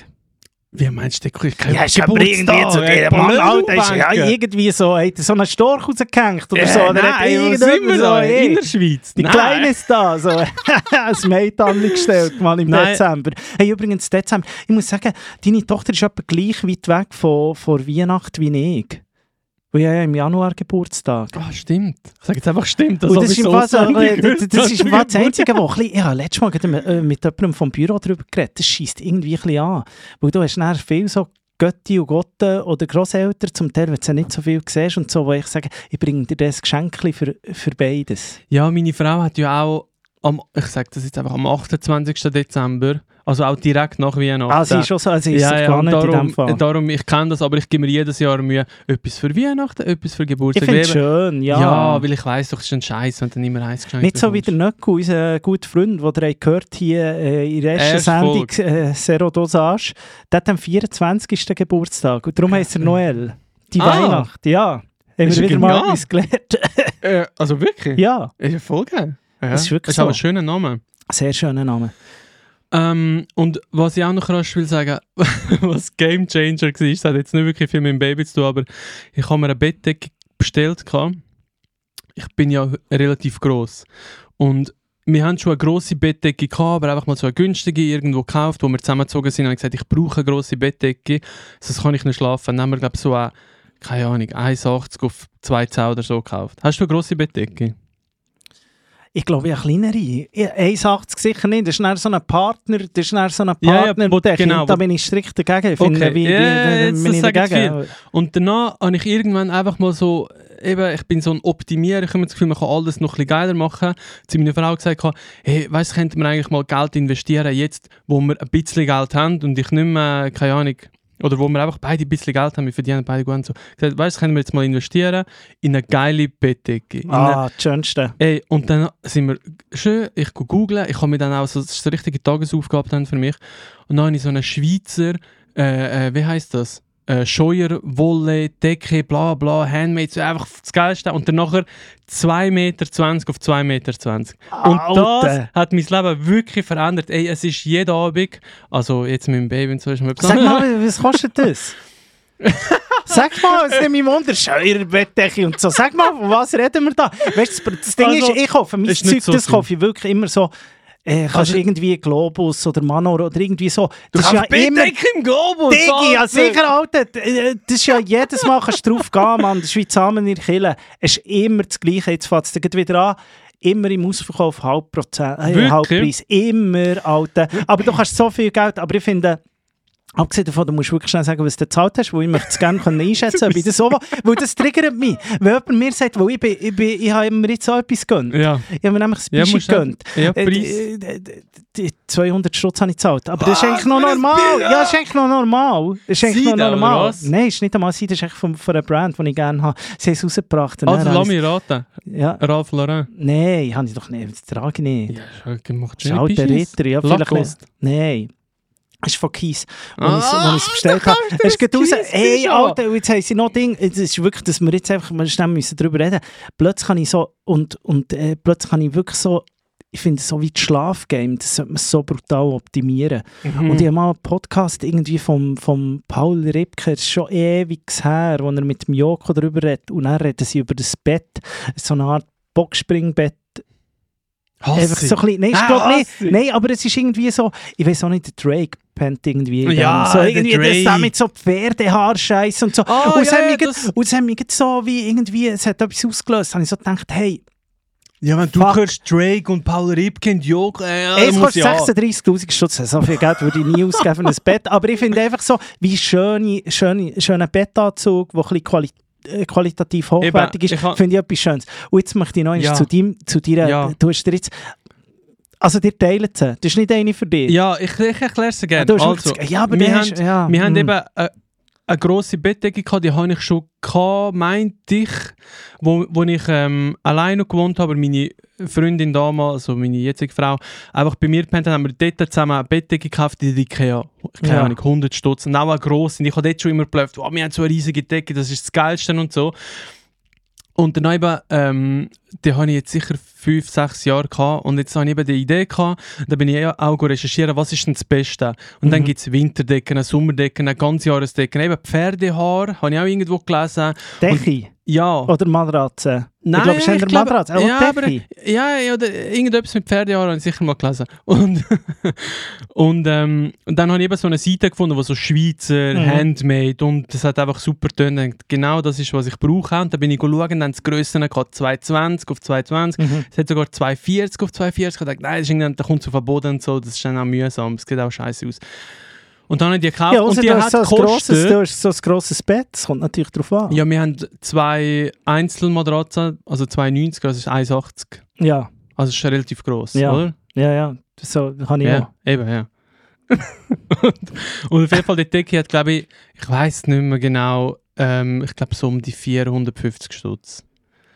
Wie meinst du, ich kein Ja, aber irgendwie so, der Mann, Alter, ist ja irgendwie so, hat so einen Storch rausgehängt oder so. Äh, Oder hat nein, wo sind wir so, hey, In der Schweiz? Die Nein. Kleine ist da, so ein Mate angestellt, mal im Nein. Dezember. Hey, übrigens, Dezember, ich muss sagen, deine Tochter ist etwa gleich weit weg von, von Weihnachten wie ich. Weil ich habe ja im Januar Geburtstag. Ah, stimmt. Ich sage jetzt einfach stimmt. Und das ist, im Fall so, äh, das, das ist Fall das. Einzige, wo ich habe letztes Mal mit, äh, mit jemandem vom Büro darüber geredet, das schießt irgendwie ein bisschen an. Weil du hast dann viel so Götti und Gotten oder Grosseltern, zum Teil, wenn du nicht so viel siehst und so, wo ich sage, ich bringe dir das Geschenk für, für beides. Ja, meine Frau hat ja auch, am, ich sage das jetzt einfach, am 28. Dezember, also auch direkt nach Weihnachten. Ah, sie ist schon so, also ist ja, ja, gar nicht in darum, dem Fall. darum, ich kenne das, aber ich gebe mir jedes Jahr Mühe, etwas für Weihnachten, etwas für Ich Geburtstag. finde es Eben- schön, ja. ja. weil ich weiss doch, es ist ein Scheiß, wenn du dann immer eins geschenkt Nicht so wie der. Nöcku, unser guter Freund, den ihr habt gehört hier äh, in der ersten Erste Sendung, äh, Zero Dosage, der hat am 24. Geburtstag und darum heisst er Noel. Die Ah. Weihnacht, ja. Haben Ist wir wieder mal genial. etwas gelernt. Äh, also wirklich? ja, Ist ja voll geil. Ja. Das ist wirklich ist aber so. ein schöner Name. sehr schöner Name. Ähm, und was ich auch noch rasch will sagen, was Game Changer war, das hat jetzt nicht wirklich viel mit dem Baby zu tun, aber ich habe mir eine Bettdecke bestellt. Ich bin ja relativ groß und wir haben schon eine grosse Bettdecke gehabt, aber einfach mal so eine günstige irgendwo gekauft, wo wir zusammengezogen sind. Und ich gesagt, ich brauche eine grosse Bettdecke, sonst kann ich nicht schlafen. Dann haben wir glaube so eine, keine Ahnung, 1,80 auf 2 Zau oder so gekauft. Hast du eine grosse Bettdecke? Ich glaube, ich eine kleinere. Ich- 1,80 sicher nicht. Das ist dann so ein Partner, das ist dann so ein Ja, ja, Partner. wo- der- genau, da wo- bin ich strikt dagegen. Ich finde, Okay, wie, wie, ja, wie, jetzt, bin ich dagegen. Und danach habe ich irgendwann einfach mal so, eben, ich bin so ein Optimierer, ich habe das Gefühl, man kann alles noch ein bisschen geiler machen. Zu meiner Frau gesagt, habe, hey, weißt oder wo wir einfach beide ein bisschen Geld haben, wir verdienen beide gut und so. Gesagt, weißt du, können wir jetzt mal investieren in eine geile Bettdecke. Ah, das Schönste. Ey, und dann sind wir schön, ich go googlen, ich habe mir dann auch so, das ist eine richtige Tagesaufgabe dann für mich. Und dann habe ich so eine Schweizer, äh, äh, wie heißt das? Äh, Scheuerwolle, Decke, bla bla, Handmade, so einfach das Geilste. Und dann nachher 2,20 Meter auf 2,20 Meter. Und das hat mein Leben wirklich verändert. Ey, es ist jeden Abend, also jetzt mit dem Baby und so ist mir Sag mal, was kostet das? Sag mal, es nimmt mich Wunder, Scheuerbettdecke und so. Sag mal, von was reden wir da? Weißt du, das- Ding Also, ist, ich kaufe mein Zeug, so das kaufe ich wirklich immer so. Äh, kannst Also- irgendwie Globus oder Manor oder irgendwie so. Du Das ist ja immer. Im Globus! Digi, ja sicher, Alter. Äh, Das ist ja jedes Mal kannst du drauf gehen, Mann. Das ist wie zusammen in der Kille. Es ist immer das Gleiche. Jetzt fängt es wieder an. Immer im Ausverkauf Halbprozent, äh, Wirklich? Halbpreis. Immer, Alter. Aber du hast so viel Geld. Aber ich finde, abgesehen davon, du musst wirklich schnell sagen, was du gezahlt hast, weil ich möchte es gerne einschätzen können, ob ich das so will. Weil das triggert mich. Wenn jemand mir sagt, weil ich, bin, ich, bin, ich habe mir jetzt so etwas gegönnt. Ja, Ich habe mir nämlich ein ja Bischi musst du- gegönnt. Ja, Äh, Preis. die- die- die 200 Stutz habe ich gezahlt. Aber das ist eigentlich noch normal. Ja, das ist eigentlich noch normal. Das ist eigentlich noch normal. Nein, ist nicht einmal Seide, das ist eigentlich von, von einer Brand, die ich gerne habe. Sie haben es rausgebracht. Also lass mich raten. ich- Ja, Ralph Lauren. nein, habe ich doch nicht. Das trage ich nicht. Ja. Das ist ein alter Ritter. Ja, vielleicht. Nein. Das ist von Kies. Als Ah, ich es- bestellt habe. Es geht raus. Hey. Alter, jetzt haben sie noch Ding. Es ist wirklich, dass wir jetzt einfach mal schnell müssen darüber reden Plötzlich kann ich so, und, und äh, plötzlich kann ich wirklich so ich finde, so wie das Schlafgame, das sollte man so brutal optimieren. Mhm. Und ich habe mal einen Podcast irgendwie vom, vom Paul Ripke, das ist schon ewig her, wo er mit dem Joko darüber redet. Und dann reden sie über das Bett, so eine Art Boxspringbett. Hasse Einfach so ein bisschen, nein, ich Ah, nicht. Nein, aber es ist irgendwie so, ich weiß auch nicht, der Drake pennt irgendwie. Ja, so der irgendwie das da mit so Pferdehaarscheiß und so. Ah, und es ja, hat ja, mich das- grad- und es hat mich so wie irgendwie, es hat etwas ausgelöst. Da habe ich so gedacht, hey, Ja, wenn du Fuck. hörst Drake und Paul Ripke und Joko, äh, ja, Es kostet ja. 36'000 Stutz. So viel Geld würde ich nie ausgeben für ein Bett. Aber ich finde einfach so, wie schöne, schöne, schöner Bettanzug, der ein bisschen quali äh, qualitativ hochwertig ich ist, finde ich etwas Schönes. Und jetzt möchte ich noch Ja. zu, zu dir. Ja. Du hast dir jetzt... Also, dir teilen sie. Das ist nicht eine für dich. Ja, ich, ich erkläre es gerne. Du hast Also, ja, aber wir der haben, hast- ja, wir haben mm. eben äh, eine grosse Bettdecke gehabt, die habe ich schon gehabt, meinte ich, wo, wo ich ähm, alleine gewohnt habe, aber meine Freundin damals, also meine jetzige Frau, einfach bei mir gepennt haben, haben wir dort zusammen eine Bettdecke gekauft, die Ikea, keine Ja. Ahnung, 100 Stutz, und auch eine grosse, und ich habe dort schon immer geblufft, wow, wir haben so eine riesige Decke, das ist das Geilste und so. Und dann eben, ähm, die habe ich jetzt sicher fünf, sechs Jahre gehabt und jetzt habe ich eben die Idee gehabt, da bin ich ja auch recherchieren, was ist denn das Beste? Und dann Mhm. gibt es Winterdecken, Sommerdecken, Ganzjahresdecken, eben Pferdehaar, habe ich auch irgendwo gelesen. Decke Ja. oder Matratze? Nein, ich glaube, es ist eher ich glaube- Matratze. Ja, aber, ja, ja, oder irgendetwas mit Pferdehaar habe ich sicher mal gelesen. Und, und, ähm, und dann habe ich eben so eine Seite gefunden, wo so Schweizer, Mhm. Handmade und das hat einfach super getönt. Genau das ist, was ich brauche. Und dann bin ich schauen, dann das Größte gehabt, 220 auf 220. Mhm. Es hat sogar 240 auf 240 gedacht, nein, das ist irgendwann, da kommt es auf den Boden und so, das ist dann auch mühsam, es sieht auch scheiße aus. Und dann habe ich die gekauft Ja, und die hat so gekostet... du hast so ein grosses Bett. Das kommt natürlich darauf an. Ja, wir haben zwei Einzelmatratzen, also 290, das ist 1,80. ja, Also es ist relativ gross, Ja. oder? ja. ja. So kann ich auch. Ja, eben, ja. und, und auf jeden Fall, die Decke hat, glaube ich, ich weiß nicht mehr genau, ähm, ich glaube so um die 450 Stutz.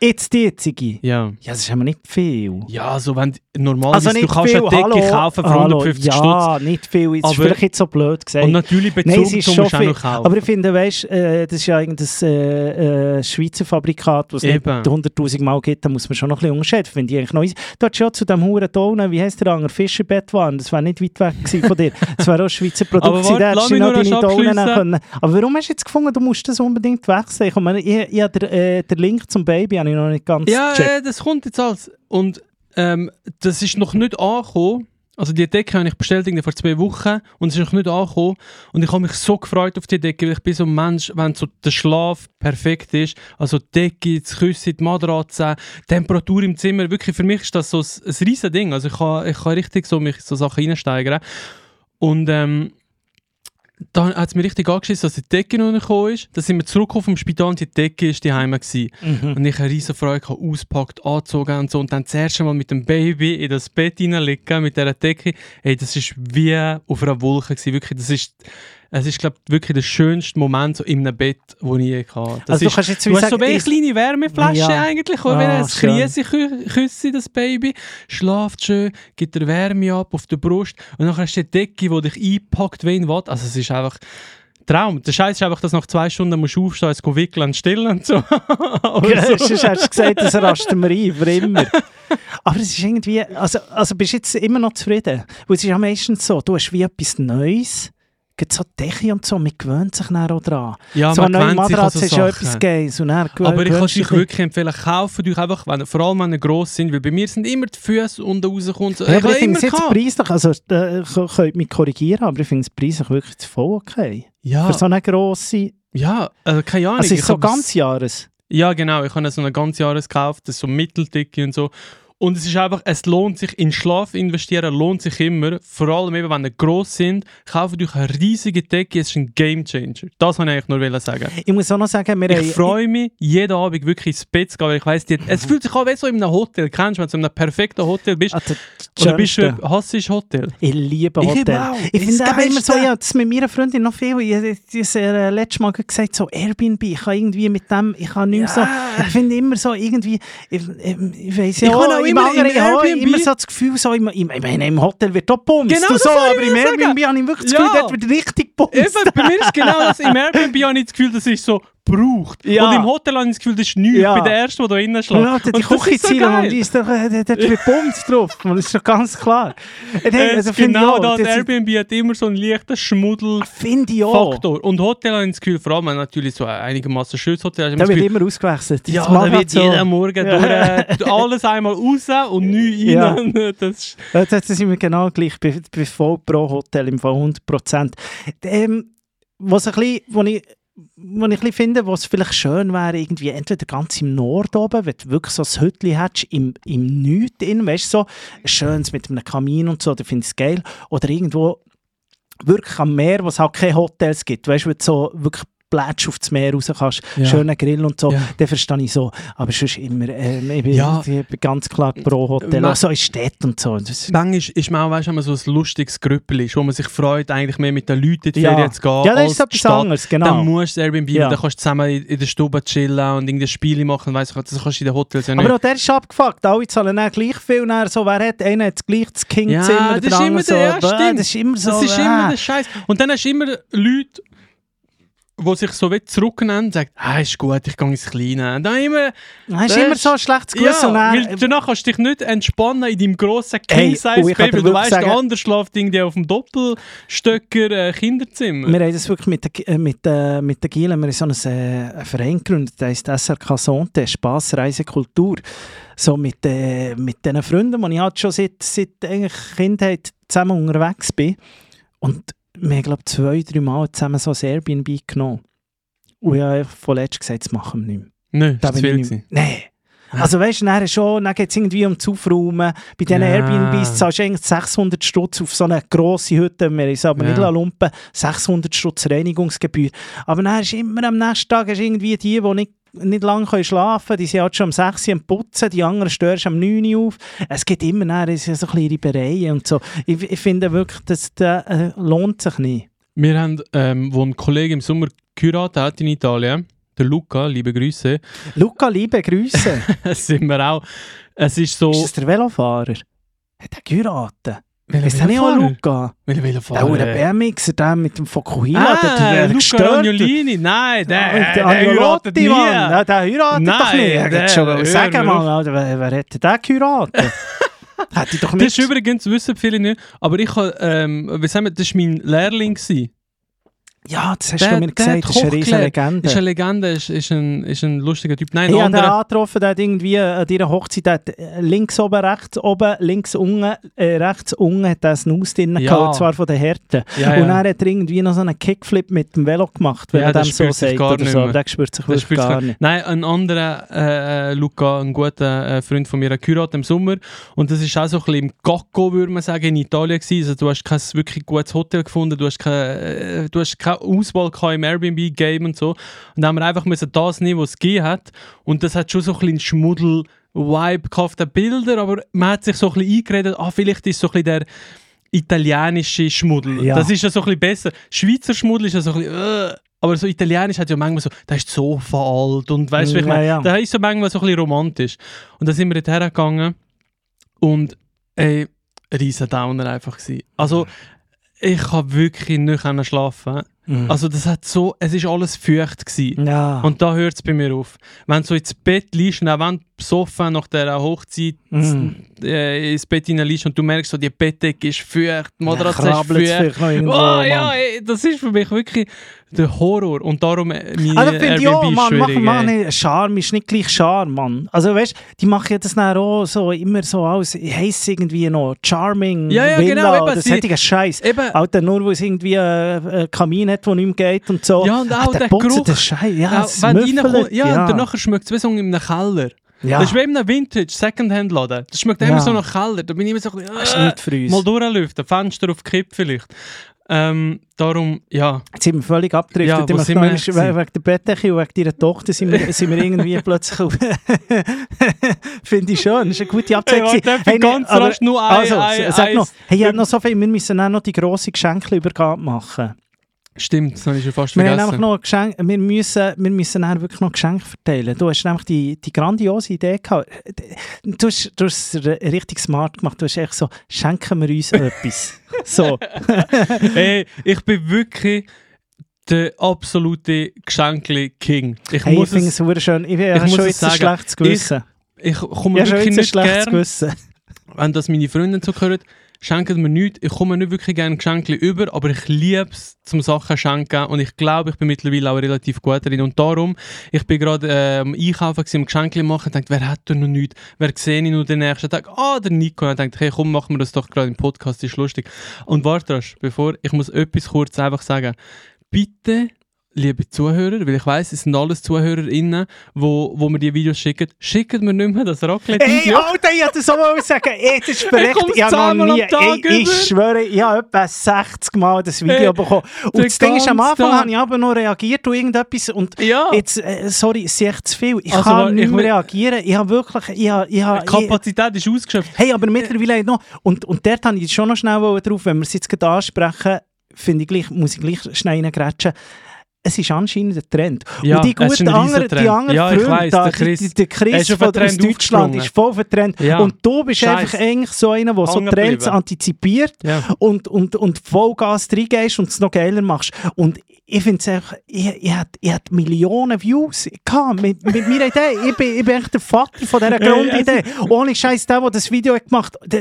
Jetzt die jetzige. Ja. Ja, das ist aber nicht viel. Ja, so wenn normalerweise Also du kannst eine Decke kaufen für hallo, 150 Stutz. Ja, nicht viel. Ist Aber- vielleicht jetzt so blöd gesagt. Und natürlich Bezug es ist zum schon du auch viel. noch kaufen. Aber ich finde, weißt, äh, das ist ja irgendein äh, äh, Schweizer Fabrikat, das es nicht Eben. 100'000 Mal gibt, da muss man schon noch ein bisschen unterscheiden. Finde ich eigentlich noch. Du hast ja zu dem Huren Tonen, wie heisst der andere, Fischerbett waren, das wäre nicht weit weg von dir. Das wäre auch Schweizer Produkt Aber gewesen, da hättest du noch deine Tonen können. Aber warum hast du jetzt gefunden, du musst das unbedingt wechseln? Ich, meine, ich, ich habe den, äh, den Link zum Baby habe ich noch nicht ganz Ja, gecheckt. äh, das kommt jetzt alles. Und ähm, das ist noch nicht angekommen. Also die Decke habe ich bestellt vor zwei Wochen und es ist noch nicht angekommen. Und ich habe mich so gefreut auf die Decke, weil ich bin so ein Mensch, wenn so der Schlaf perfekt ist, also die Decke, das Küssen, die Matratze, Temperatur im Zimmer, wirklich für mich ist das so ein, ein riesen Ding. Also ich kann, ich kann richtig so mich in so Sachen reinsteigern. Und ähm, dann hat es mir richtig angeschissen, dass die Decke noch nicht gekommen ist. Dann sind wir zurückgekommen vom Spital und die Decke ist die gewesen. Mhm. Und ich eine riesen Freude gehabt, auspackt, angezogen und so. Und dann das erste Mal mit dem Baby in das Bett hineinlegen, mit dieser Decke. Ey, das ist wie auf einer Wolke gewesen. Wirklich, das ist, es ist, glaube ich, wirklich der schönste Moment so in einem Bett, den ich je hatte. Das Also du ist, kannst jetzt du hast so eine kleine Wärmeflasche Ja. eigentlich, oder Ah, wenn es. Krise küsse, das Baby, schlaft schön, gibt dir Wärme ab auf der Brust und dann hast du die Decke, die dich einpackt wie ein Watt. Also es ist einfach Traum. Der Scheiß ist einfach, dass nach zwei Stunden musst du aufstehen, es wickeln und stillen und so. Ja, so- sonst hast du gesagt, das rasten wir ein, für immer. Aber es ist irgendwie, also, also bist du jetzt immer noch zufrieden? Weil es ist ja meistens so, du hast wie etwas Neues, gibt so Decke und so, man gewöhnt sich dann auch dran. ja, so man eine neue Matratze so ist ja etwas Geiles. Und dann gewö- Aber ich kann euch wirklich empfehlen, kauft euch einfach, wenn, vor allem wenn ihr gross sind, weil bei mir sind immer die Füße unten rausgekommen. So. Ja, aber habe ich finde es jetzt preislich, also äh, könnt mich korrigieren, aber ich finde es preislich wirklich voll okay. Ja, Für so eine grosse, ja also keine Ahnung. also ich ist so hab es- ganzjahres. Ja, genau. Ich habe so eine ganz Jahres gekauft, das ist so mitteldicke und so. Und es ist einfach, es lohnt sich, in Schlaf investieren lohnt sich immer. Vor allem eben, wenn ihr gross sind, kauft euch eine riesige Decke, es ist ein Game Changer. Das wollte ich eigentlich nur sagen. Ich muss auch noch sagen, wir Ich freue mich, jeden Abend wirklich ins Bett zu gehen, weil ich weiss, die, es fühlt sich an wie so in einem Hotel. Kennst du, wenn du in einem perfekten Hotel bist? Das Oder bist du, hasst du Hotel? Ich liebe Ich Hotel. auch. Ich finde eben immer so, ja, das mit meiner Freundin noch viel. Ich habe das äh, letztes Mal gesagt, so Airbnb, ich kann irgendwie mit dem, ich kann nicht mehr so, ich finde immer so irgendwie, ich, ich, ich weiss ja, Ich im immer im ich habe immer so das Gefühl, so im, im, ich meine, im Hotel wird auch bumst Genau so, aber im. Airbnb habe ich wirklich das Ja. Gefühl, dort wird richtig. Eben, bei mir ist genau das. Im Airbnb habe ich das Gefühl, das ist so braucht. Ja. Und im Hotel habe ich das Gefühl, das ist nichts. Ja. Ich bin der Erste, der da innen schlägt. Ja, die so Küchenziele, geil. man, die ist doch, äh, da ist Bums drauf, man, das ist doch ganz klar. Äh, Äh, also, genau, ich das das Airbnb hat immer so einen leichten Schmuddelfaktor. Ich auch. Und Hotel habe ich das Gefühl, vor allem natürlich so ein einigermaßen schönes Hotel hast, Da ich wird immer ausgewechselt. ja, da wird so- jeden Morgen Ja. durch, alles einmal raus und neu Ja. rein. Das ist, Ja, Das, sind wir genau gleich bei, bei voll pro Hotel im Fall 100 Prozent. Ähm, was ein bisschen, wo ich, wo ich ein finde, was vielleicht schön wäre, irgendwie entweder ganz im Nord oben, wenn du wirklich so ein Hütchen hättest, im, im Nichts weißt du, so, schönes mit einem Kamin und so, da finde ich es geil. Oder irgendwo wirklich am Meer, wo es halt keine Hotels gibt, weißt du, wo du so wirklich plätsch auf das Meer raus kannst, Ja. schöner Grill und so, Ja. den verstehe ich so. Aber sonst immer, ähm, ich, bin, Ja. ich bin ganz klar pro Hotel, Ma- auch so in Städten und so. Das, manchmal ist man auch weißt, wenn man so ein lustiges Grüppel ist, wo man sich freut, eigentlich mehr mit den Leuten in die Ja. Ferien zu gehen. Ja, das ist etwas anderes, genau. Dann musst du Airbnb, Ja. dann kannst du zusammen in, der Stube chillen und irgendein Spiele machen, weiss das kannst du in den Hotels ja nicht. Aber auch der ist abgefuckt. Alle zahlen dann gleich viel. Dann so, wer hat, einer hat gleich das Kindzimmer, Ja, das ist immer so. der- ja, stimmt. Das ist immer so. das ist äh. immer der Scheiß. Und dann hast du immer Leute, die sich so wie zurücknehmen und sagen, ah, ist gut, ich gehe ins Kleine. Und dann immer, Dann hast du immer so ein schlechtes Gewissen. ja, weil dann, danach kannst du dich nicht entspannen in deinem grossen Hey, king und size ich kann dir baby Du weißt, der andere schläft irgendwie auf dem Doppelstöcker äh, Kinderzimmer. wir haben das wirklich mit der, äh, mit, äh, mit der Giele, wir haben so einen, äh, einen Verein gegründet, der heisst SRK Sonte, Spass, Reise, Kultur. So mit, äh, mit diesen Freunden, die ich halt schon seit, seit eigentlich Kindheit zusammen unterwegs bin. Und wir haben, glaube ich, zwei, drei Mal zusammen so ein Airbnb genommen. Und ich habe vorletzt gesagt, das machen wir nicht mehr. Nein, Da das viel ich gewesen. nicht mehr. Nein. Also weißt du, dann schon, dann geht es irgendwie um das Aufräumen. Bei diesen Ja. Airbnbs zahlst du eigentlich 600 Stutz auf so eine grosse Hütte, wir es aber Ja. nicht lumpen 600 Stutz Reinigungsgebühr. Aber dann ist immer am nächsten Tag hast irgendwie die, die nicht, nicht lange können schlafen können, die sind halt schon um 6 Uhr am Putzen, die anderen stören am 9 Uhr auf. Es gibt immer sind so ein bisschen Reibereien und so. Ich, ich finde wirklich, das, das äh, lohnt sich nicht. Wir haben, ähm, wo ein Kollege im Sommer geheiratet hat in Italien, der Luca, liebe Grüße, Luca, liebe Grüße. sind wir auch, es ist so... ist das der Velofahrer? Hat er geheiratet? Ist das nicht auch? Luca? Welcher Der Velofahrer? hure BMXer, der mit dem Fokuhila, Ah, der, der Luca Rognolini, nein, der, der, der heiratet nie. Mann. Der heiratet Nein, doch nicht. Ich der- schon mir Mann, Alter, wer, wer hätte den geheiratet? hätte ich doch Das nicht... ist übrigens, wissen viele nicht, aber ich habe, ähm, wie sagen wir, das war mein Lehrling. Gewesen. Ja, das hast Der- du mir der gesagt, hat das ist eine riesige. Legende. Ist eine Legende, ist, ist, ein, ist ein lustiger Typ. Nein, Ich habe den anderer. angetroffen, der hat irgendwie an dieser Hochzeit der hat äh, links oben, rechts oben, links unten, äh, rechts unten hat er Snus drin Ja. gehabt, und zwar von den Härten. Ja, Und ja. hat er irgendwie noch so einen Kickflip mit dem Velo gemacht, wenn Ja, man das dem so sagt gar oder nicht so. Aber der spürt sich Das wirklich gar sich- nicht. Nein, ein anderer, äh, äh, Luca, ein guter äh, Freund von mir, hat geheiratet im Sommer. Und das ist auch so ein bisschen im Gacco, würde man sagen, in Italien gewesen. Also, du hast kein wirklich gutes Hotel gefunden, du hast keine, äh, du hast keine Auswahl gehabt im Airbnb-Game und so. Und dann haben wir einfach müssen das nehmen, was es gegeben hat. Und das hat schon so ein bisschen Schmuddel Vibe gehabt auf den Bildern, aber man hat sich so ein bisschen eingeredet, ah, vielleicht ist so ein bisschen der italienische Schmuddel. Ja. Das ist ja so ein bisschen besser. Schweizer Schmuddel ist ja so ein bisschen, äh, aber so italienisch hat ja manchmal so, da ist so alt und weißt du, wie ich Ja, meine, ja. da ist so manchmal so ein bisschen romantisch. Und dann sind wir dort hergegangen und ey, riesen Downer einfach gewesen. Also ich habe wirklich nicht schlafen. Mhm. Also das hat so, es ist alles feucht gewesen. ja. Und da hört es bei mir auf. Wenn du so ins Bett liegst und auch wenn besoffen nach dieser Hochzeit Mhm. äh, ins Bett liegst und du merkst, so, die Bettdecke ist feucht, die Matratze ist krabbelt's feucht. noch irgendwo, Oh, ja, Mann. ey, das ist für mich wirklich der Horror. Und darum äh, meine Also finde ich auch, Airbnb man, mach, schwierig. mach ey. nicht, Charme ist nicht gleich Charme, Mann. Also weißt die machen ja das dann auch so, immer so aus, heisst irgendwie noch Charming, Ja, ja, Villa, genau, eben, sie- solcher Scheiß. Alter, nur weil es irgendwie äh, einen Kamin hat, der nicht mehr geht und so. Ja, und auch Ah, der Geruch. der Scheiß, ja, ja, wenn müffelt, ja, ja. und danach schmeckt es wie so in einem Keller. Ja. Das ist wie in einem Vintage, Secondhand-Laden. Das schmeckt immer Ja. so nach Keller. Da bin ich immer so ein bisschen, das ist äh, nicht für uns. mal durchlüften, Fenster auf Kipp vielleicht. Ähm, darum, ja. Jetzt sind wir völlig abgedriftet. Ja, wo sind wir wegen wegen der Bettdecke und wegen deiner Tochter sind wir, sind wir irgendwie plötzlich... Finde ich schön, das ist eine gute Abzeit. Hey, warte, Hey, ganz aber- rasch nur ein, Also, ein, sag ein, noch, hey, ich noch so viel, wir müssen dann noch die grosse Geschenkeübergabe machen. Stimmt, das habe ich schon fast Wir, haben vergessen. nämlich noch ein Geschenk, wir müssen, wir müssen dann wirklich noch Geschenke verteilen. Du hast nämlich die, die grandiose Idee gehabt. Du hast, du hast es richtig smart gemacht. Du hast echt so, schenken wir uns etwas. So. Ey, ich bin wirklich der absolute Geschenkli-King. Ich Hey, ich muss finde es, super schön. Ich, ich ich habe muss schon jetzt ein sagen. schlechtes Gewissen. ich komme Ich habe schon wirklich ein nicht gern, Gewissen. wenn das meine Freunde so hören, schenken mir nichts. Ich komme nicht wirklich gerne Geschenke über, aber ich liebe es, zum Sachen schenken und ich glaube, ich bin mittlerweile auch relativ gut darin und darum, ich bin gerade äh, am Einkaufen gewesen, am Geschenke machen dachte, wer hat da noch nichts? Wer sehe ich noch den nächsten Tag? Ah, der Nico. Und dachte, hey, komm, machen wir das doch gerade im Podcast, ist lustig. Und warte, bevor, ich muss etwas kurz einfach sagen. Bitte liebe Zuhörer, weil ich weiß, es sind alles ZuhörerInnen, wo, wo mir die Videos schicken, schicken mir nicht mehr das Ey, Raclette-Video. Alter, ich wollte auch mal sagen. Ey, das ist berechtigt. komm's Ich habe noch nie... Ey, ich über. schwöre, ich habe etwa 60 Mal das Video Hey, bekommen. Und das Ding ist, am Anfang Tag. habe ich aber noch reagiert und irgendetwas und Ja. jetzt, äh, sorry, es ist zu viel. Ich Also, kann nicht ich mehr reagieren. Ich habe wirklich... Ich habe, ich habe, Die Kapazität ist ausgeschöpft. Hey, aber mittlerweile noch. Und, und dort habe ich schon noch schnell drauf, wenn wir es jetzt gerade ansprechen, finde ich gleich, muss ich gleich schnell reingrätschen. Es ist anscheinend ein Trend. Ja, und die guten anderen, die anderen Ja, Freunde, weiss, der die- Chris- die, der er Chris ist auf von, aus Trend Deutschland ist voll vertrennt. Ja. Und du bist Scheiss. einfach eigentlich so einer, der so Trends antizipiert Ja. und, und, und Vollgas reingehst und es noch geiler machst. Und ich finde es ich, ich hätte Millionen Views gehabt mit, mit meiner Idee. Ich bin, ich bin echt der Vater von dieser Grundidee. Ohne Scheiß, der, der das Video hat gemacht hat,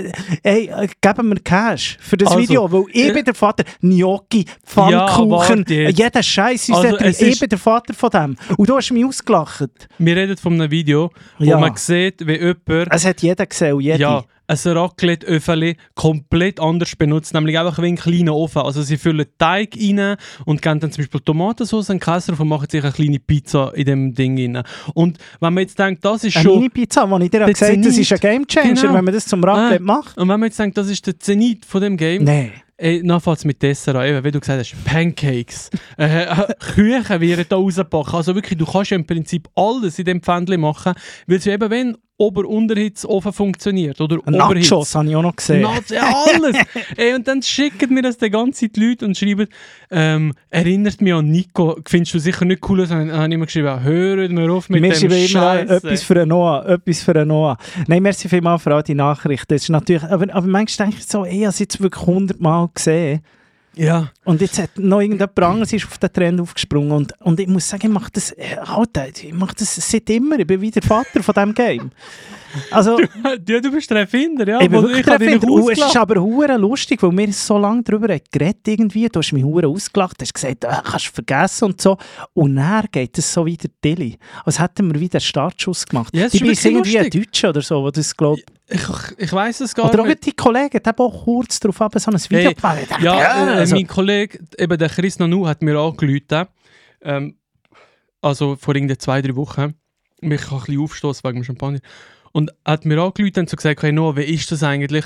ey, geben wir Cash für das Also, Video, weil ich äh, bin der Vater. Gnocchi, Pfannkuchen, jetzt. jeder Scheiß ist Also, es Ich ist- bin der Vater von dem. Und du hast mich ausgelacht. Wir reden von einem Video, wo Ja. man sieht, wie jemand Es hat jeder gesehen, jeder. ja, ein Raclette-Öffeli komplett anders benutzt, nämlich einfach wie einen kleinen Ofen. Also sie füllen Teig rein und geben dann zum Beispiel Tomatensauce und Käse drauf und machen sich eine kleine Pizza in dem Ding rein. Und wenn man jetzt denkt, das ist Eine schon... Mini-Pizza, wo ich dir gesagt habe, das ist ein. Gamechanger, Genau. wenn man das zum Raclette Ah. macht. Und wenn man jetzt denkt, das ist der Zenit von dem Game, Nein. Ey, dann fängt es mit Dessert an, eben, wie du gesagt hast, Pancakes, äh, äh, Küchen werden da rausgebacken. Also wirklich, du kannst ja im Prinzip alles in dem Pfändchen machen, weil es ja eben, wenn Ober-Unterhitze-Ofen funktioniert, oder Oberhitze. Nachos habe ich auch noch gesehen. Nuts, ja, alles! Ey, und dann schicken mir das die ganze Zeit die Leute und schreiben, ähm, erinnert mich an Nico, findest du sicher nicht cool, dann habe ich immer geschrieben, hört mir auf mit Wir dem schreiben immer Scheiß. etwas für einen Noah, etwas für einen Noah. Nein, merci vielmals für all die Nachrichten. Das ist natürlich, aber, aber manchmal denke ich so, ey, ich habe es jetzt wirklich hundertmal gesehen. Ja, Und jetzt hat noch irgendjemand anderes ist auf den Trend aufgesprungen. Und, und ich muss sagen, ich mache das, äh, Alter, ich mache das seit immer. Ich bin wie der Vater von diesem Game. Also, ja, du bist der Erfinder, ja. ich bin wirklich ich der Erfinder. Und es ist aber hure lustig, weil wir so lange darüber geredet irgendwie. Du hast mich hure ausgelacht, hast gesagt, ah, kannst du vergessen und so. Und dann geht es so wieder Dilly. Als hätten wir wieder einen Startschuss gemacht. Ja, ich ist irgendwie ein. Deutscher oder so, der das glaubt. Ich, ich weiß es gar Oder auch nicht. die Kollegen, die haben auch kurz darauf ab, so ein Video Hey, gemacht. Dachte, Ja, äh, also, mein Kollege, eben der Chris Nanu, hat mir angerufen. Ähm, also vor irgendwie zwei, drei Wochen. Mich kann ein bisschen aufstoßen wegen dem Champagner. Und hat mir angerufen und so gesagt, hey Noah, wie ist das eigentlich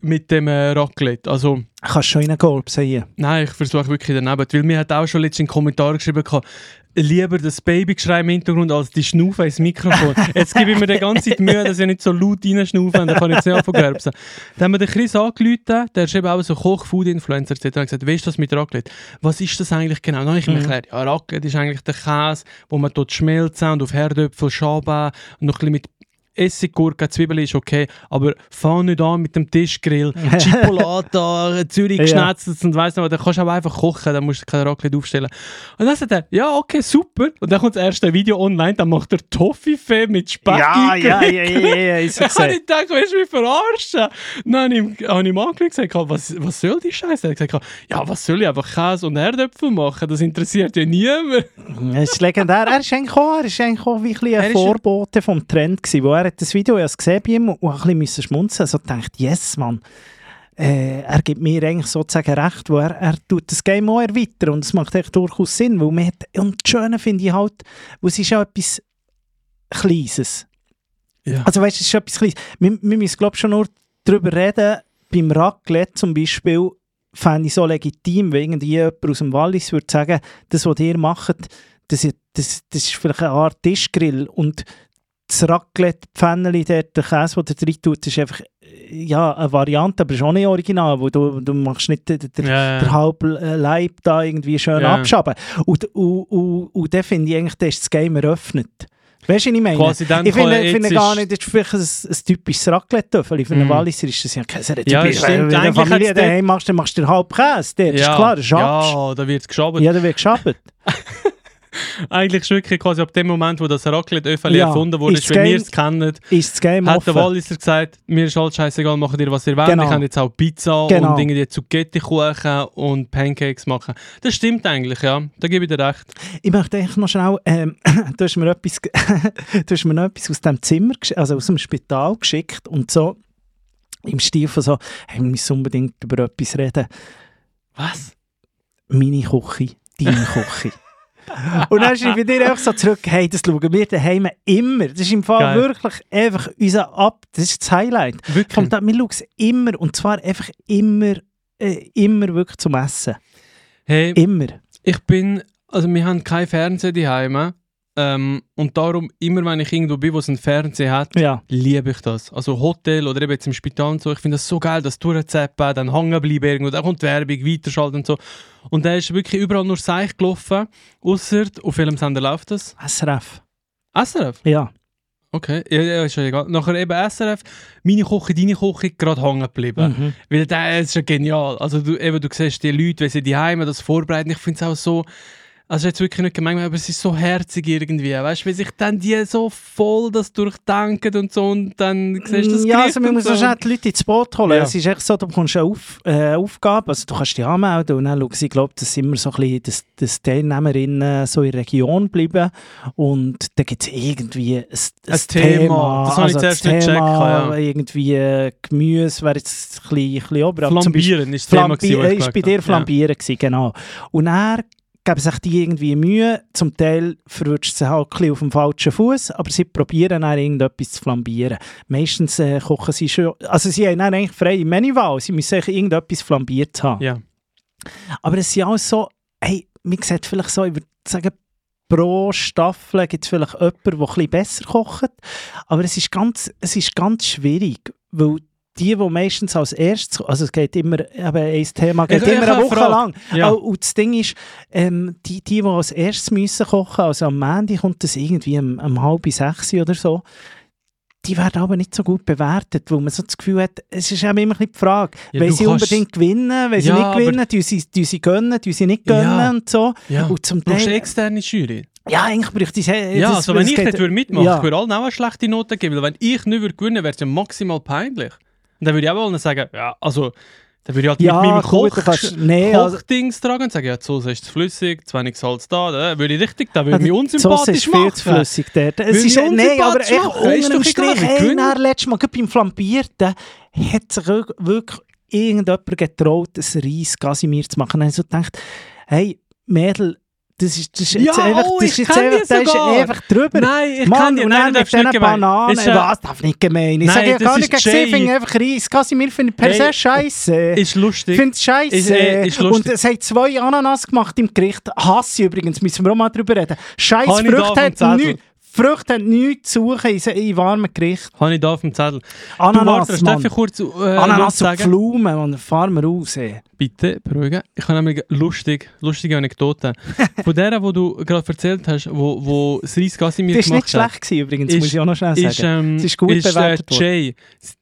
mit dem äh, Raclette? Also, kannst schon in einen Golb sehen. nein, ich versuche wirklich daneben. Weil mir hat auch schon letztens einen Kommentar geschrieben, gehabt, lieber das Babygeschrei im Hintergrund als die Schnaufe ins Mikrofon. Jetzt gebe ich mir die ganze Zeit Mühe, dass ich nicht so laut reinschnaufe, dann kann ich jetzt nicht anfangen gerbsen. Dann haben wir den Chris angerufen, der ist eben auch so Koch-Food-Influencer, der hat gesagt, wie ist das mit Raclette? Was ist das eigentlich genau? Dann habe ich Mhm. erklärt, ja, Raclette ist eigentlich der Käse, wo man dort schmelzen und auf Herdöpfel schaben und noch ein bisschen mit Essig, Gurke, Zwiebeln ist okay, aber fang nicht an mit dem Tischgrill, Chipolata, Zürich geschnetzelt und weiss nicht was, dann kannst du auch einfach kochen, dann musst du kein Raclette aufstellen. Und dann sagt er, ja, okay, super. Und dann kommt das erste Video online, dann macht er Toffifee mit Speck Ja, ja, ja, ja, ja, ist so Dann habe gesehen. ich gedacht, willst du mich verarschen? Dann habe ich ihm, ich und gesagt, was, was soll die Scheiße? Er hat gesagt, ja, was soll ich einfach Käse und Herdöpfel machen? Das interessiert ja niemand. Es ist legendär. Er ist eigentlich auch, er ist eigentlich auch wie ein, ein Vorbote vom Trend gewesen, wo er hat das Video ja gesehen bei ihm und ein bisschen schmunzeln. Also dachte, yes, Mann. Äh, er gibt mir eigentlich sozusagen recht, wo er, er tut das Game auch erweitern und es macht echt durchaus Sinn, weil man hat, und das Schöne finde ich halt, weil es ist ja etwas Kleines. Ja. Also weißt du, es ist etwas Kleines. Wir, wir müssen glaube ich schon nur darüber reden, beim Raclette zum Beispiel, fände ich so legitim, wenn irgendwie jemand aus dem Wallis würde sagen, das, was ihr macht, das, das, das ist vielleicht eine Art Tischgrill und das Raclette-Pfännchen, dort, der Käse, den er drin tut, ist einfach äh, ja, eine Variante, aber ist auch nicht original, wo du, du machst nicht den, den, Ja, der halbe äh, Leib da irgendwie schön Ja. abschaben. Und, und, und, und dann finde ich eigentlich, da ist das Game eröffnet. Weißt du, was ich meine? Quasi dann ich finde, finde gar nicht, das ist vielleicht ein, ein typisches Raclette-Töffel. Für einen Mm. Walliser ist das ja kein Rezept. Ja, Wenn du eine Familie daheim machst, dann machst du den halb Käse. Das ist klar, das ist ja, da wird es geschabt. Ja, der wird geschabt. Eigentlich ist wirklich quasi ab dem Moment, wo das Raclette-Öffel Ja, erfunden wurde, ist wenn wir Game- es kennen, Ist das Game hat der offen? Walliser gesagt, mir ist alles scheißegal, macht ihr, was ihr wollt. Genau. Ich kann jetzt auch Pizza Genau. und irgendwie Zucchetti-Kuchen und Pancakes machen. Das stimmt eigentlich, ja. Da gebe ich dir recht. Ich möchte eigentlich noch schnell, ähm, du, hast mir etwas, du hast mir noch etwas aus dem Zimmer, also aus dem Spital geschickt und so im Stil von so, hey, wir müssen unbedingt über etwas reden. Was? Meine Küche, deine Küche. Und dann schreibe ich dir einfach so zurück, hey, das schauen wir daheim immer. Das ist im Fall Geil. wirklich einfach unser Ab, das ist das Highlight. Wirklich? Tag, wir schauen es immer und zwar einfach immer, äh, immer wirklich zum Essen. Hey, Immer. ich bin, also wir haben kein Fernseher daheim. Ähm, und darum, immer wenn ich irgendwo bin, wo es einen Fernseher hat, Ja. liebe ich das. Also Hotel oder eben jetzt im Spital und so, ich finde das so geil, das durchzappen, dann hängen bleiben irgendwo, dann kommt Werbung, weiterschalten und so. Und da ist wirklich überall nur Seich gelaufen, außer auf welchem Sender läuft das? SRF. SRF? Ja. Okay, ja, ja, ist ja egal. Nachher eben SRF, meine Küche, deine Küche, gerade hängen geblieben. Mhm. Weil das ist ja genial. Also du, eben, du siehst die Leute, wenn sie die Heime das vorbereiten, ich finde es auch so, also jetzt wirklich nicht gemeint, aber es ist so herzig irgendwie, weißt du, wie sich dann die so voll das durchdenken und so und dann siehst du das Ja, Gericht also man muss so. schnell die Leute ins Boot holen. Ja. Es ist echt so, du bekommst eine Auf, äh, Aufgabe, also du kannst dich anmelden und dann schauen sie, ich glaube, dass immer so ein bisschen, dass, dass Teilnehmerinnen so in der Region bleiben und da gibt es irgendwie ein, ein, Ein Thema. Das habe ich also zuerst nicht Thema, gecheckt, ja. irgendwie äh, Gemüse wäre jetzt ein bisschen, ein bisschen ober, Flambieren ist das Thema, Flambi gewesen, äh, ist bei dir. Flambieren gewesen, genau. Und er geben sich die irgendwie Mühe. Zum Teil verrutscht sie halt ein bisschen auf dem falschen Fuß, aber sie probieren dann irgendetwas zu flambieren. Meistens äh, kochen sie schon, also sie haben dann eigentlich freie Menüwahl, sie müssen irgendetwas flambiert haben. Ja. Aber es ist auch so, hey, man sieht vielleicht so, ich würde sagen, pro Staffel gibt es vielleicht jemanden, der ein bisschen besser kocht, aber es ist ganz, es ist ganz schwierig, weil die, die meistens als erstes, also es geht immer, eben ein Thema geht Ich- ich immer habe eine Woche Frage. lang. Ja. Auch- Und das Ding ist, ähm, die, die, die als erstes müssen kochen, also am Montag kommt das irgendwie um, um halb sechs oder so, die werden aber nicht so gut bewertet, weil man so das Gefühl hat, es ist eben immer ein bisschen die Frage, Ja, wenn sie kannst- unbedingt gewinnen, wenn sie Ja, nicht gewinnen, tun sie, sie gönnen, tun sie nicht gönnen Ja. und so. ja. Und zum Du brauchst eine Teil, externe Jury. ja, eigentlich bräuchte ich äh, Ja, das- also wenn ich geht- nicht würde mitmachen ja. ich würde allen auch eine schlechte Note geben, weil wenn ich nicht würde gewinnen wäre es ja maximal peinlich. Und dann würde ich auch wollen sagen, ja, also, dann würde ich halt Ja, mit meinem Koch, kannst- nee, also- Kochdings tragen und sagen, ja, die Soße ist zu flüssig, zu wenig Salz da, dann würde ich richtig, dann würde ich mich Die Sauce unsympathisch ist viel machen. zu flüssig dort. Es ist, nein, aber unsympathisch echt machen. Unter dem Strich, hey, dann letztes Mal beim Flambierten hat sich wirklich irgendjemand getraut, ein Reis Casimir zu machen. Und ich so gedacht, hey, Mädel, das ist, das ist jetzt Ja, einfach, oh, das ist jetzt einfach, das ist einfach drüber. Nein, ich Mann, kann die, nein, du mit diesen. Bananen, Ist, äh, was, darf nicht gemein. Ich Nein, sage, das gar nicht gesehen, finde einfach Reis Casimir finde per Hey, se scheisse. ist Ich lustig. finde es scheiße. Ist, äh, ist lustig. und es hat zwei Ananas gemacht im Gericht. Hasse übrigens, müssen wir auch mal drüber reden. Scheiß Habe da Früchte hat nichts. Früchte haben nichts zu suchen in, in warmen Gericht. Habe ich da auf dem Zettel. du, Ananas, warte, darf ich Mann. kurz äh, Ananas und? Pflaumen, man, fahren wir raus. ey. Bitte beruhigen. Ich habe nämlich lustig, lustige Anekdote. Von der, wo du gerade erzählt hast, wo, wo das Reis Casimir Das war gemacht nicht hat. schlecht gewesen, übrigens, Ist- muss ich auch noch schnell sagen. Ist, ähm, ist gut ist, bewertet äh, Jay.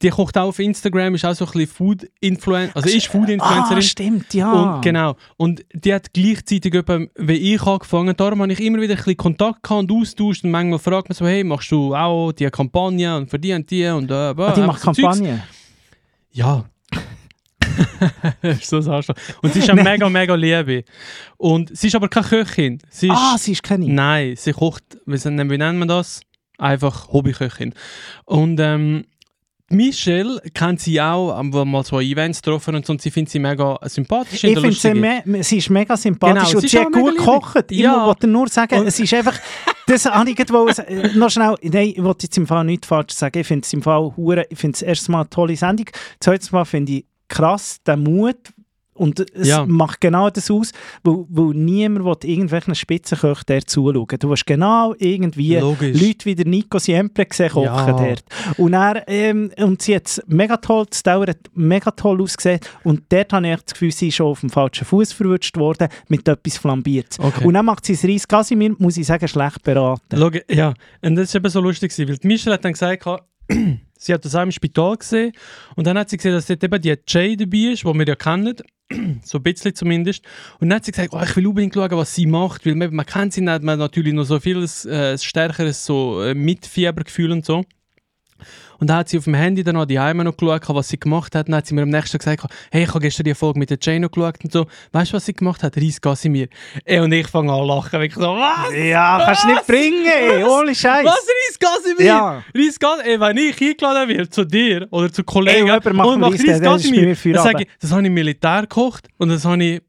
Die kocht auch auf Instagram, ist auch so ein bisschen Food-Influencer, also ist ah, Food-Influencerin. stimmt, ja. Und, genau. Und die hat gleichzeitig, etwa, wie ich angefangen darum habe ich immer wieder ein bisschen Kontakt gehabt und austauscht und manchmal fragt man so, hey, machst du auch die Kampagne und für die und die und äh, ah, die macht so Zeugs. Kampagne. Ja. ist so ein Arschloch. Und sie ist eine mega, mega Liebe. Und sie ist aber keine Köchin. Sie ist, Ah, sie ist keine. Nein, sie kocht, wie, nennt man das? Einfach Hobbyköchin. Und ähm, Michelle kennt sie auch, haben wir mal so Events getroffen und so, und sie findet sie mega sympathisch. Ich finde sie, me sie ist mega sympathisch Genau, und sie sie, hat gut gekocht. Ich Ja. wollte nur sagen, Und- es ist einfach... Das habe ich gerade noch schnell... Nein, ich wollte jetzt im Fall nichts falsch sagen. Ich finde es im Fall hure, ich finde es erstens mal eine tolle Sendung. Zweitens mal finde ich krass den Mut Und es Ja. macht genau das aus, weil, weil niemand will irgendwelchen Spitzenköchen der zuschauen. Du hast genau irgendwie Logisch. Leute wie der Nico Siempre gesehen kochen Ja. dort. Und, er, ähm, und sie hat es mega toll, das Dauer hat mega toll ausgesehen. Und dort habe ich das Gefühl, sie ist schon auf dem falschen Fuß verwutscht worden mit etwas Flambiert. Okay. Und dann macht sie das Reis Casimir, muss ich sagen, schlecht beraten. Schau, ja, und das war eben so lustig, weil die Michelle hat dann gesagt, sie hat das auch im Spital gesehen und dann hat sie gesehen, dass dort eben die Jay dabei ist, die wir ja kennen, so ein bisschen zumindest. Und dann hat sie gesagt, oh, ich will unbedingt schauen, was sie macht, weil man, man kennt sie nicht, man hat natürlich noch so vieles äh, stärkeres so, äh, Mitfiebergefühl und so. Und dann hat sie auf dem Handy dann noch die Heime noch geschaut, was sie gemacht hat. Dann hat sie mir am nächsten Tag gesagt, hey, ich habe gestern die Folge mit der Jay noch geschaut und so. Weißt du, was sie gemacht hat? Reis Gassimir. Ey, und ich fange an zu lachen. Ich so, was? Ja, kannst du nicht bringen, ey, ohne Scheiß. Was, Reis Gassimir? Ja. Reis Gassimir? Ey, wenn ich eingeladen werde zu dir oder zu Kollegen Ey, und macht Reis, der- der ist bei mir für dann sage ich, das habe ich im Militär gekocht und das habe ich,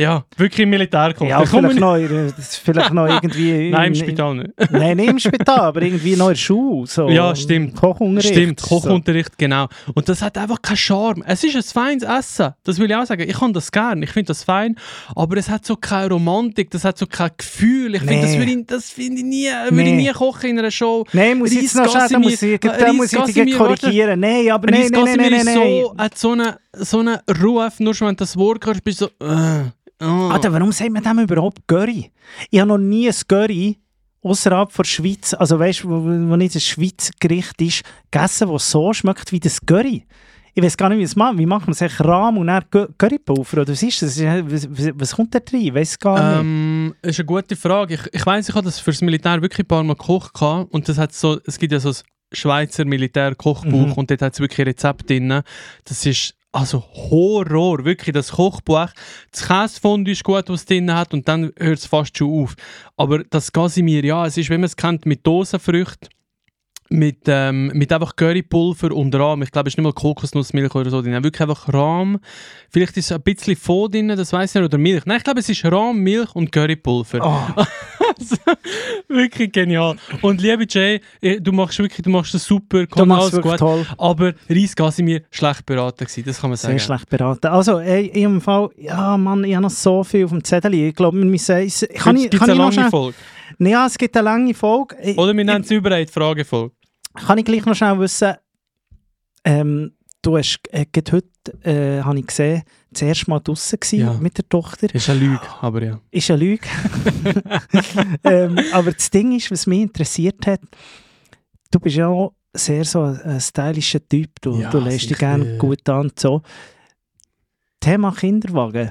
ja, wirklich im Militär gekocht. Ja, vielleicht noch, das ist vielleicht noch irgendwie... Nein, im Spital nicht. Nein, nicht im Spital, aber irgendwie noch in der Schule. So. Ja, stimmt. Kochunterricht. Stimmt, So. Kochunterricht, genau. Und das hat einfach keinen Charme. Es ist ein feines Essen, das will ich auch sagen. Ich kann das gern, ich finde das fein, aber es hat so keine Romantik, das hat so kein Gefühl. Ich finde, das Nee. würde ich, das finde ich nie, würde ich Nee. nie kochen in einer Show. Nein, muss ich jetzt noch schnell, da muss ich, da muss ich dich korrigieren. Nein, aber nein, nein, nein, nein, nein, so, hat so einen so eine Ruf, nur schon wenn du das Wort hörst, bist du so, äh, oh. Alter, warum sagt man dem überhaupt Curry? Ich habe noch nie ein Curry außerhalb der Schweiz, also weißt du, wo, wo nicht ein Schweizer Gericht ist, gegessen, das so schmeckt wie das Curry. Ich weiß gar nicht, wie es macht. Wie macht man es? Echt Rahm und dann Currypulver? Oder was ist das? Was, kommt da drin? Ich weiß gar nicht. Ähm, ist eine gute Frage. Ich, ich weiß, ich habe das fürs Militär wirklich ein paar Mal gekocht und das hat so, es gibt ja so ein Schweizer Militär-Kochbuch Mhm. und dort hat es wirklich Rezepte drin. Das ist also Horror, wirklich das Kochbuch. Das Käsefondue ist gut, was es drin hat und dann hört es fast schon auf. Aber das Casimir, ja, es ist, wie man es kennt, mit Dosenfrüchten. Mit, ähm, mit einfach Currypulver und Rahm. Ich glaube, es ist nicht mal Kokosnussmilch oder so drin. Wirklich einfach Rahm. Vielleicht ist ein bisschen Fond drin, das weiß ich nicht. Oder Milch. Nein, ich glaube, es ist Rahm, Milch und Currypulver. Oh, wirklich genial. Und liebe Jay, eh, du machst wirklich, du machst das super, machst alles es gut. toll. Aber Reis Casimir schlecht beraten gewesen, das kann man Sehr sagen. schlecht beraten. Also, ey, in jedem Fall, ja, Mann, ich habe noch so viel auf dem Zettel. Ich glaube, wir müssen... es- Kann ich, Gibt es kann ich eine lange. Folge? Ja, es gibt eine lange Folge. Oder wir nennen es überall die Fragefolge. Kann ich gleich noch schnell wissen, ähm, du hast äh, heute, äh, habe ich gesehen, das erste Mal draußen Ja. mit der Tochter. Ist eine Lüge, aber ja. Ist eine Lüge. ähm, aber das Ding ist, was mich interessiert hat, du bist ja auch sehr so ein, stylischer Typ, du, Ja, du lässt dich gerne gut an so. Thema Kinderwagen.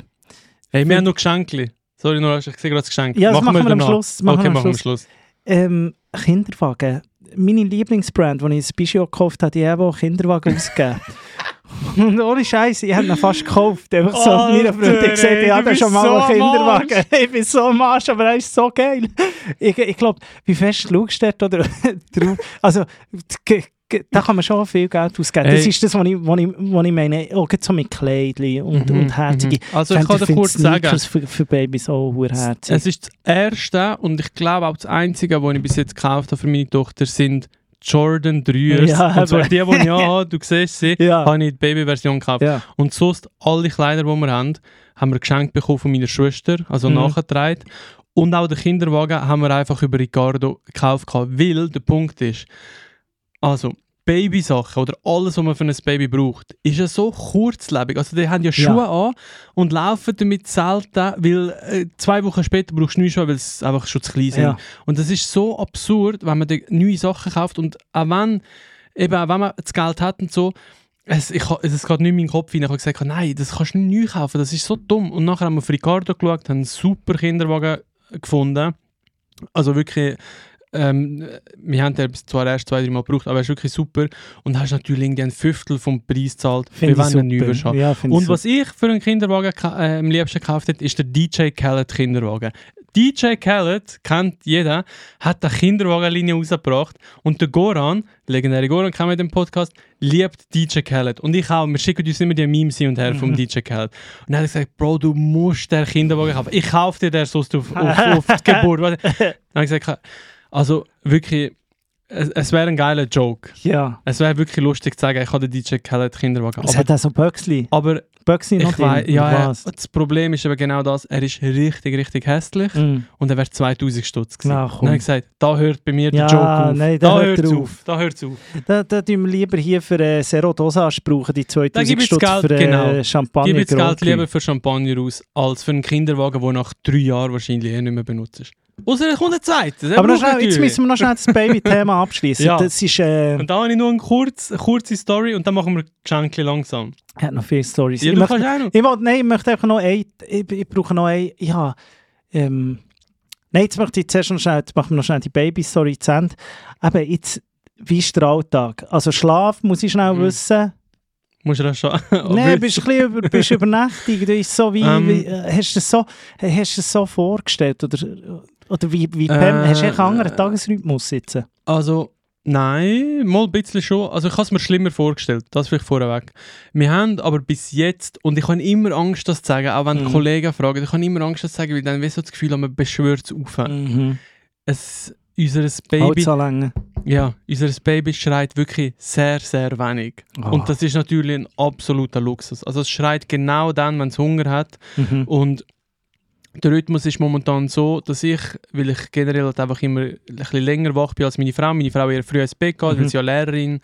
Hey, wir haben noch Geschenke. Sorry, nur, ich sehe gerade das Geschenk. Ja, das machen wir am danach. Schluss. Machen okay, wir am machen wir am Schluss. Schluss. Ähm, Kinderwagen. Meine Lieblingsbrand, die ich ins Bijo gekauft habe, die auch Kinderwagen ausgegeben. Und ohne Scheiß, ich habe ihn fast gekauft. Einfach so, Alter, meine Freundin gesagt, ich bist schon mal so einen Kinderwagen. Ich bin so am Arsch, aber er ist so geil. Ich, ich glaube, wie fest schaust du dort oder? Also, da kann man schon viel Geld ausgeben. Das Ey. ist das, was ich, was ich, was ich meine. Auch so mit Kleidchen und, Mhm, und herzige. mhm. Also ich kann dir kurz sagen, Sneakers für, für Babys auch herzig. es ist das erste und ich glaube auch das einzige, was ich bis jetzt gekauft habe für meine Tochter, sind Jordan 3ers. Ja, und zwar die, die ich habe, du siehst sie, Ja. habe ich die Babyversion gekauft. Ja. Und sonst, alle Kleider, die wir haben, haben wir geschenkt bekommen von meiner Schwester, also Mhm. nachgetragen. Und auch den Kinderwagen haben wir einfach über Ricardo gekauft, weil der Punkt ist, also Babysachen oder alles, was man für ein Baby braucht, ist ja so kurzlebig. Also die haben ja Schuhe an und laufen damit selten, weil äh, zwei Wochen später brauchst du neue Schuhe, weil sie einfach schon zu klein sind. Ja. Und das ist so absurd, wenn man neue Sachen kauft und auch wenn, eben, auch wenn man das Geld hat und so, es, ich, es geht nicht in meinen Kopf rein. Ich habe gesagt, nein, das kannst du nicht neu kaufen, das ist so dumm. Und nachher haben wir auf Ricardo geschaut, haben einen super Kinderwagen gefunden. Also wirklich, ähm, wir haben den zwar erst zwei, drei Mal gebraucht, aber er ist wirklich super. Und hast natürlich irgendwie ein Fünftel vom Preis gezahlt, wenn er neu super. würdest haben. Ja, Und was ich für einen Kinderwagen äh, am liebsten gekauft habe, ist der DJ Khaled Kinderwagen. DJ Khaled, kennt jeder, hat eine Kinderwagenlinie rausgebracht und der Goran, legendäre Goran, kennen wir dem Podcast, liebt DJ Khaled. Und ich auch, wir schicken uns immer die Memes hin und her vom DJ Khaled. Und er hat gesagt, Bro, du musst den Kinderwagen kaufen. Ich kaufe dir den sonst auf, auf, auf die Geburt. Dann habe ich gesagt, also wirklich, es, es wäre ein geiler Joke. Ja. Es wäre wirklich lustig zu sagen, ich habe den DJ Khaled Kinderwagen. Es Aber hat auch so Böxli. Aber Böxli noch ich weiß, ja, das Problem ist aber genau das, er ist richtig, richtig hässlich Mm. und er wäre 2000 Stutz gewesen. Na, Dann komm. habe ich gesagt, da hört bei mir Ja, der Joke auf. nein, da da hört es auf. Da hört auf. Da, da tun wir lieber hier für äh, Zero Dosage brauchen, die Da gebe 2000 ich Stutz das für äh, genau. Champagner. Gib jetzt Geld lieber für Champagner aus, als für einen Kinderwagen, der nach drei Jahren wahrscheinlich eh nicht mehr benutzt ist. Außer er kommt ein zweites. Aber schnell, jetzt müssen wir noch schnell das Baby-Thema abschließen. Ja. Das ist, äh, Und da habe ich nur eine, kurz, eine kurze Story und dann machen wir Geschenke langsam. hat noch viele Storys. Ja, ich, möchte, ich, will, nein, ich möchte einfach noch ein, ich, ich brauche noch ein, ja, ähm, nein, jetzt möchte ich zuerst noch schnell, machen wir noch schnell die Baby-Story zu Ende. Eben, jetzt, wie ist der Alltag? Also Schlaf, muss ich schnell Mhm. wissen. Musst du das schon. Nein, bist du ein bisschen über, bist übernächtig. Du bist so wie, Ähm. wie äh, hast du es so, hast du so vorgestellt? Oder, oder wie, wie Äh, hast du einen anderen Tagesrhythmus jetzt? Also, nein, mal ein bisschen schon. Also ich habe es mir schlimmer vorgestellt, das vielleicht vorweg. Wir haben aber bis jetzt, und ich habe immer Angst, das zu sagen, auch wenn Mhm. Kollegen fragen, ich habe immer Angst, das zu sagen, weil dann wie so das Gefühl, man beschwört es auf. Mhm. Es, unser Baby, Holzanlänge. Ja, unser Baby schreit wirklich sehr, sehr wenig. Ah. Und das ist natürlich ein absoluter Luxus. Also es schreit genau dann, wenn es Hunger hat. Mhm. Und der Rhythmus ist momentan so, dass ich, weil ich generell halt einfach immer ein bisschen länger wach bin als meine Frau, meine Frau eher früh ins Bett geht, Mhm. weil sie ja Lehrerin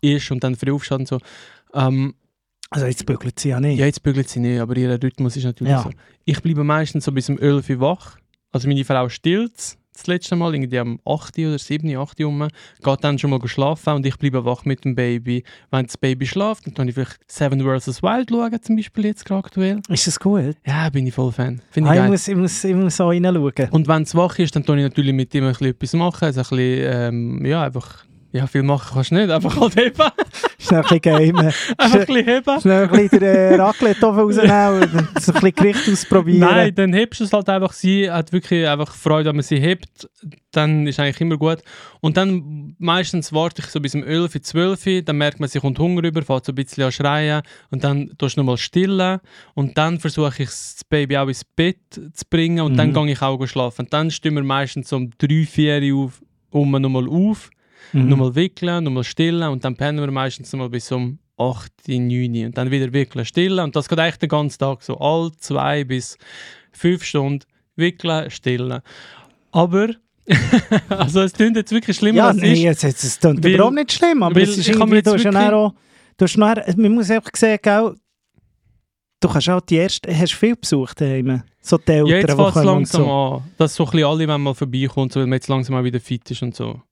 ist und dann früh aufsteht und so. Ähm, Also jetzt bügelt sie ja nicht. ja, jetzt bügelt sie nicht, aber ihr Rhythmus ist natürlich Ja. so. Ich bleibe meistens so bis um 11 Uhr wach. Also meine Frau stillt das letzte Mal, irgendwie am 8 oder 7, 8 Uhr, rum, geht dann schon mal schlafen und ich bleibe wach mit dem Baby. Wenn das Baby schläft, dann kann ich vielleicht Seven vs. Wild schauen, zum Beispiel jetzt gerade aktuell. Ist das gut? Ja, bin ich voll Fan. Finde Ah, ich muss, ich, muss, muss so reinschauen. Und wenn es wach ist, dann tue ich natürlich mit ihm ein bisschen etwas machen. Also ein bisschen, ähm, ja, einfach, ja, viel machen kannst du nicht, einfach halt heben. Schnell ein bisschen gamen. einfach ein bisschen heben. Schnell ein bisschen den äh, Raclette-Ofen rausnehmen und ein bisschen Gericht ausprobieren. Nein, dann hebst du es halt einfach. Sie hat wirklich einfach Freude, wenn man sie hebt. Dann ist eigentlich immer gut. Und dann meistens warte ich so bis um 11, 12 dann merkt man, sie kommt Hunger über, fängt so ein bisschen an schreien und dann tust du nochmal stillen und dann versuche ich das Baby auch ins Bett zu bringen und dann Mhm. gehe ich auch schlafen. Und dann stehen wir meistens so um 3, 4 Uhr auf, um nochmal auf. Mhm. nochmal wickeln, nochmal stillen und dann pennen wir meistens nochmal bis um 8, 9 und dann wieder wickeln, stillen und das geht eigentlich den ganzen Tag so, all zwei bis fünf Stunden wickeln, stillen. Aber, also es klingt jetzt wirklich schlimmer Ja, als es nein, ist. es klingt überhaupt nicht schlimm, aber es ist irgendwie, du hast ja auch, du hast nachher, man muss einfach sehen, gell, du kannst auch die erste, hast viel besucht daheim, so die Eltern, Ja, jetzt fängt es langsam so. an, dass so ein bisschen alle wenn mal vorbeikommen, so, weil man jetzt langsam auch wieder fit ist und so.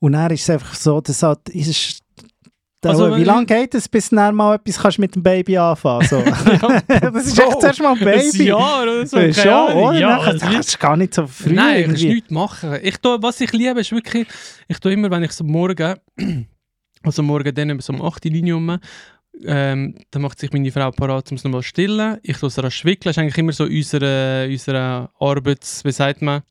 Und dann ist es einfach so, dass halt, ist es, Also, also, wie wenn- lange geht es, bis du dann mal etwas kannst mit dem Baby anfangen so. Das ist echt zuerst mal ein Ein Baby. Jahr oder so, Ja, keine schon, oder? Ja, Nachher- es das ist gar nicht so früh Nein, kannst irgendwie. nichts machen. Ich tue, was ich liebe, ist wirklich, ich tue immer, wenn ich so morgen, also morgen dann so um 8 Uhr, 9 Uhr rum, ähm, dann macht sich meine Frau parat, um es nochmal zu stillen. Ich tue sie schwickeln. Das ist eigentlich immer so unsere, unsere Arbeits-, wie sagt man,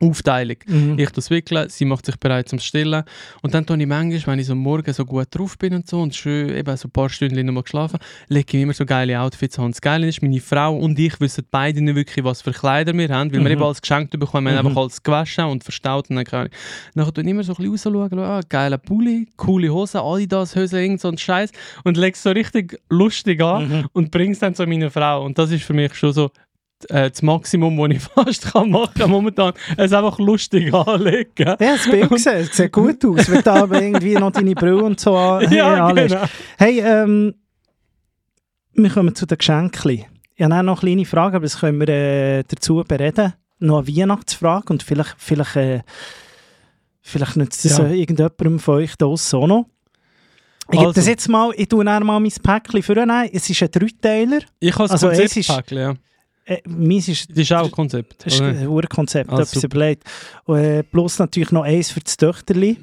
Aufteilung. Mhm. Ich das wickeln, sie macht sich bereit zum Stillen. Und dann tue ich manchmal, wenn ich so morgen so gut drauf bin und so und schön eben so ein paar Stunden nochmal geschlafen, lege ich immer so geile Outfits an. Das Geile ist, meine Frau und ich wissen beide nicht wirklich, was für Kleider wir haben, weil wir Mhm. eben alles geschenkt bekommen, wir haben Mhm. einfach alles gewaschen und verstaut und dann kann ich. Nachher tue ich immer so ein bisschen rausschauen, ah, geiler Pulli, coole Hose, Adidas-Hose, irgend so ein Scheiß und lege es so richtig lustig an Mhm. und bringe es dann zu meiner Frau. Und das ist für mich schon so äh, das Maximum, was ich fast kann machen kann momentan. Es einfach lustig anlegen. Ja, das Bild gesehen, es sieht gut aus, wenn du aber irgendwie noch deine Brille und so an, Ja, genau. Hey, ähm, wir kommen zu den Geschenken. Ich habe noch eine kleine Frage, aber das können wir äh, dazu bereden. Noch eine Weihnachtsfrage und vielleicht, vielleicht, äh, vielleicht nützt das Ja. äh, irgendjemandem von euch da auch noch. Ich gebe Also. das jetzt mal, ich tue mal mein Päckchen vornehmen. Es ist ein Dreiteiler. Ich habe das Also, es ist- Konzeptpäckchen, ja. Äh, meins ist Das ist auch ein Konzept. Das ist ein Urkonzept, Ah, etwas überlegt. Äh, plus natürlich noch eins für das Töchterli.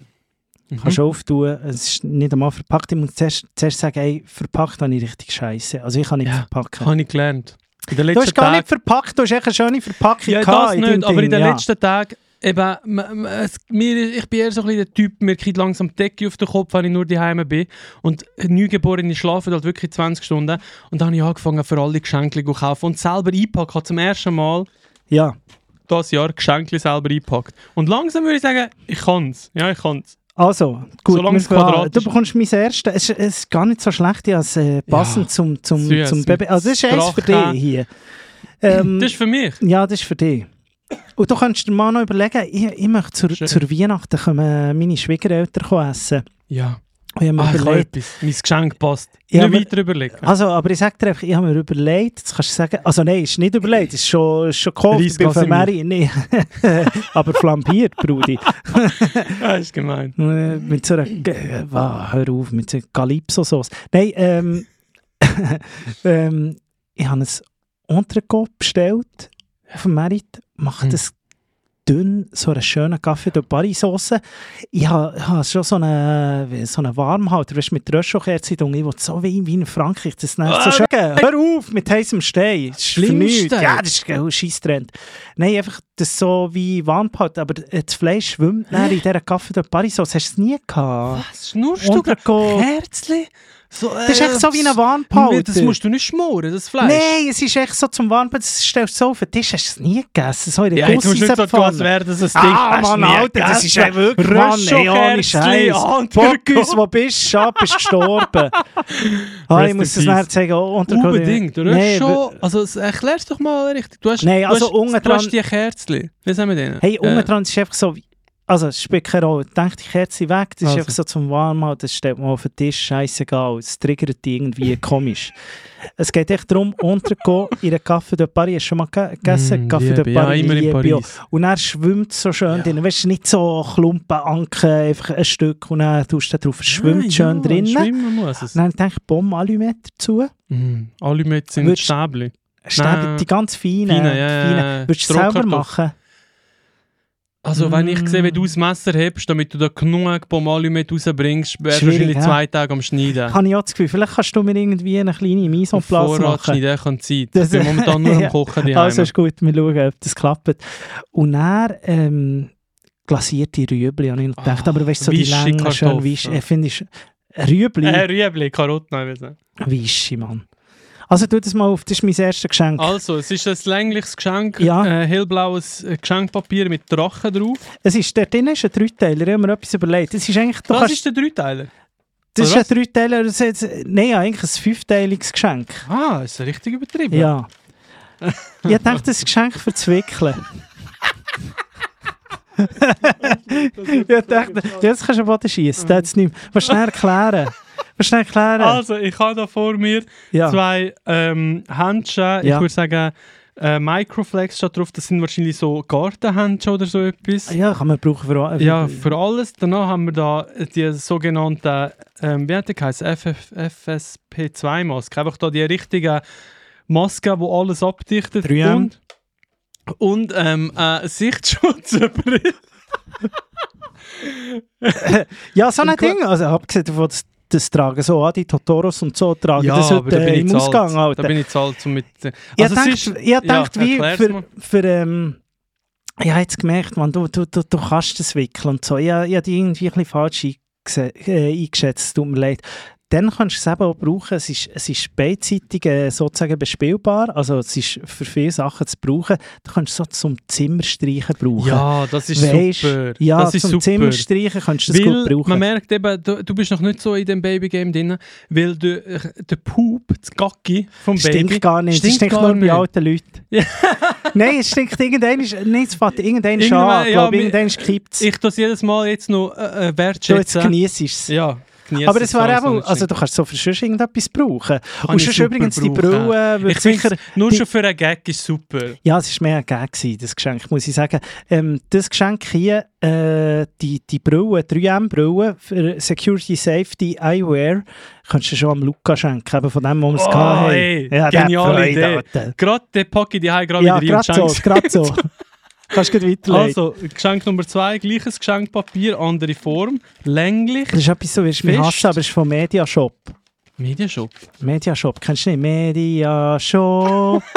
Mhm. Kannst du auftun. Es ist nicht einmal verpackt. Ich muss zuerst, zuerst sagen, ey, verpackt habe ich richtig scheiße. Also ich kann nicht Ja, verpacken. Habe ich gelernt. Du hast gar nicht Tagen. verpackt, du hast echt eine schöne Verpackung Ja, gehabt das nicht, aber in den ja. letzten Tagen, eben, mir, ich bin eher so ein bisschen der Typ, mir kriegt langsam die Decke auf den Kopf, wenn ich nur daheim bin. Und Neugeborene schlafen halt wirklich 20 Stunden. Und dann habe ich angefangen, für alle Geschenke zu kaufen und selber einpacken zum ersten Mal. Ja, dieses Jahr Geschenke selber eingepackt. Und langsam würde ich sagen, ich kann es. Ja, ich kann es. Also, gut, quadratisch du bekommst mein erstes. Es, ist- es ist gar nicht so schlecht, ja, es, äh, passend Ja, zum, zum, süß, zum Baby. Also, das ist eins für dich hier. Ähm, Das ist für mich. ja, das ist für dich. Und du kannst dir mal noch überlegen, ich, ich möchte zur, Schön. zur Weihnachten kommen meine Schwiegereltern essen. Ja. Und ich habe mir Ah, ich habe überlegt, etwas. Mein Geschenk passt. Ja, Nicht weiter überlegen. also, aber ich sage dir einfach, ich habe mir überlegt, jetzt kannst du sagen, also nein, ist nicht überlegt, ist schon, ist schon gekauft, ich bin Reisgasse Mary, nee, aber flambiert, Brudi. Das ist gemein. Äh, mit so einer, wow, hör auf, mit so einer Calypso-Sauce. Nein, ähm, ähm, ich habe ein Entrecot bestellt auf dem Merit, mache Hm. das dünn, so einen schönen Kaffee de Paris Sauce. Ich habe, ich habe schon so einen, so einen Warmhalter, weißt, du, mit Röschelkerze drin. Ich will so wie, wie in Frankreich, das nervt so Ah, schön. Hör auf mit heißem Stein. Das ist für nichts. Ja, das ist ein Scheisstrend. Nein, einfach das so wie Warmhalter, aber das Fleisch schwimmt in dieser Kaffee de Paris Sauce. Hast du es nie gehabt? Was schnurst du gerade? Herzli? So, Das ist echt so wie ein Warmhalter. Das musst du nicht schmoren, das Fleisch. Nein, es ist echt so zum Warmhalten, das stellst du so auf den Tisch, hast du es nie gegessen. So in der Ja, jetzt musst du nicht so tun, als Gusseisenpfanne. wäre das ein Ding. Ah, Mann, Alter, das ist ja wirklich, Mann, ey, ohne Scheiß. Bockus, wo bist du? Schab ist gestorben. ah, ich muss das nachher zeigen. oh, Unbedingt, oder? Nein, schon, also es- erklär's doch mal richtig. Du hast, Nein, du also hast, unten du hast die Kerzchen. Wie sagen wir denen? Hey, Äh, unten dran ist einfach so, also spielt keine Rolle. Denk die Kerze weg, das ist Also. einfach so zum Warmhalten, das steht mal auf den Tisch, scheißegal. Es triggert dich irgendwie komisch. Es geht echt darum, Entrecot in einer Café de Paris, hast du schon mal ge- gegessen? Mm, Café de Liebe, ja, Paris, immer in. Paris. Und er schwimmt so schön drin. Weißt du, nicht so Klumpen, Anken, einfach ein Stück und dann tust du drauf. Es schwimmt Nein, schön ja, drinnen. Schwimmen muss es. Und dann denke ich, Bomben Allumette dazu. Mm, alle mit sind Würdest- Stäbli. Stäbe, die ganz feinen. Feine, ja, ja. Würdest du es selber machen? Also wenn ich sehe, wie Mm. du das Messer hebst, damit du da genug Pomali mit rausbringst, wärst du wahrscheinlich ja. zwei Tage am Schneiden. Habe ich auch das Gefühl, vielleicht kannst du mir irgendwie eine kleine Mise en place machen. schneiden kann Zeit. Das- Ich bin momentan nur Ja. am Kochen daheim. Also ist gut, wir schauen, ob das klappt. Und dann ähm, glasierte Rüebli, habe ich noch gedacht. Ah, aber weißt du, so die Länge, schön. Wische. Ich finde, ich- Rüebli, äh, Rüebli, Karotten, ich weiß nicht. Wische, Mann. Also tu das mal auf, das ist mein erstes Geschenk. Also, es ist ein längliches Geschenk, Ja. äh, hellblaues äh, Geschenkpapier mit Drachen drauf. Es ist, dort drin ist ein Dreiteiler, ich habe mir etwas überlegt. Das ist eigentlich, Das kannst, ist der Dreiteiler. das ist ein Dreiteiler, das ist, nein, eigentlich ein fünfteiliges Geschenk. Ah, ist richtig übertrieben. Ja. ich dachte, das ist ein Geschenk für das Wickeln. ich dachte, jetzt kannst du Boden schießen. Das nicht mehr. Was schnell erklären? Was schnell erklären? Also, ich habe da vor mir ja. zwei ähm, Handschuhe. Ich Ja. würde sagen, äh, Microflex steht drauf. Das sind wahrscheinlich so Gartenhandschuhe oder so etwas. ja, kann man brauchen für, für Ja, für alles. Danach haben wir da die sogenannten, ähm, wie hat geheißen? FF, FSP2-Maske. Einfach da die richtige Maske, die alles abdichtet. 3M. Und, und ähm, äh, Sichtschutzbrille. ja, so ein Ding. Also, abgesehen davon, dass das tragen so an, die Totoros und so tragen das aber heute äh, im Ausgang. alt. Da bin ich zu alt, um mit... Ich Also, es dachte, ist- ich dachte wie für, für ähm, ich habe jetzt gemerkt, man, du, du, du, du kannst das wickeln und so. Ich, ich habe die irgendwie ein bisschen falsch äh, eingeschätzt, tut mir leid. Dann kannst du es eben auch brauchen. Es ist, es ist beidseitig äh, sozusagen bespielbar. Also es ist für viele Sachen zu brauchen. Du kannst es so zum Zimmerstreichen brauchen. Ja, das ist Weisst, super. Ja, das ist zum super. Zimmerstreichen kannst du das gut brauchen. man merkt eben, du, du bist noch nicht so in dem Babygame drin, weil der, äh, der Poop, das Gacki vom Stinkt Baby... gar nicht. Stinkt es stinkt gar nur bei alten Leuten. Ja. Nein, es stinkt irgendwann, nicht es fängt irgendwann Irgendwann, an. Ich ja, glaube, mi- irgendwann kippt es. Ich tue es jedes Mal jetzt noch äh, äh, Du jetzt wertschätzen. genießt es. Ja, genieße Aber wäre alles, eben, also du kannst so für sonst irgendetwas brauchen. Kann Und sonst übrigens die. Brille wird Ich sicher... nur die- schon für einen Gag ist super. Ja, es war mehr ein Gag, gewesen, das Geschenk, muss ich sagen. Ähm, das Geschenk hier, äh, die, die Brille, 3M-Brille für Security Safety Eyewear, kannst du schon am Luca schenken, eben von dem, wo wir es Oh, haben. ey, ja, geniale Idee. Gerade den ich die gerade Ja, wieder gerade so, gerade so. Kannst du weiterleiten. Also, Geschenk Nummer zwei, gleiches Geschenkpapier, andere Form, länglich. das ist etwas so, wie ich mich Fest. hasse, aber es ist von Mediashop. Mediashop, Mediashop. kennst du nicht? Mediashop.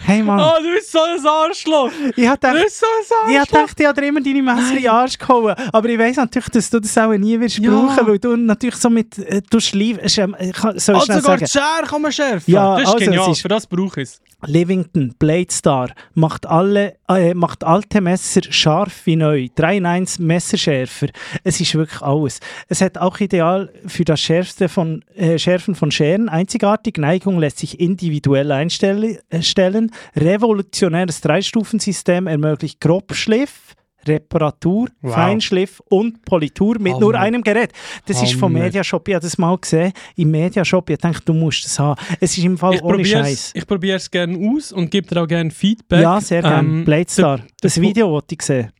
Hey Mann, Oh, du bist so ein Arschloch! ich hab Du bist so ein ich Arschloch! hab gedacht, ich habe immer deine Messer in den Arsch gehauen. Aber ich weiss natürlich, dass du das auch nie wirst Ja. brauchen, weil du natürlich so mit, äh, du schleifst, ich ich Also sogar sagen, die Schere kann man schärfen. Ja, das ist also, genial. ist- Für das brauche ich es. Livington Blade Star macht, alle, äh, macht alte Messer scharf wie neu. 3 in 1 Messerschärfer. Es ist wirklich alles. Es hat auch ideal für das Schärfste von, äh, Schärfen von Scheren. Einzigartig, Neigung lässt sich individuell einstellen. Revolutionäres Dreistufensystem ermöglicht Grobschliff. Reparatur, Wow. Feinschliff und Politur mit nur Hammer. einem Gerät. Das ist vom Hammer. Mediashop. Ich habe das mal gesehen. Im Mediashop. Ich dachte, du musst das haben. Es ist im Fall Ich ohne probiere Scheiß. es ich probier's gerne aus und gebe dir auch gerne Feedback. Ja, sehr gerne. Ähm, Blade Star. Das Video, das ich gesehen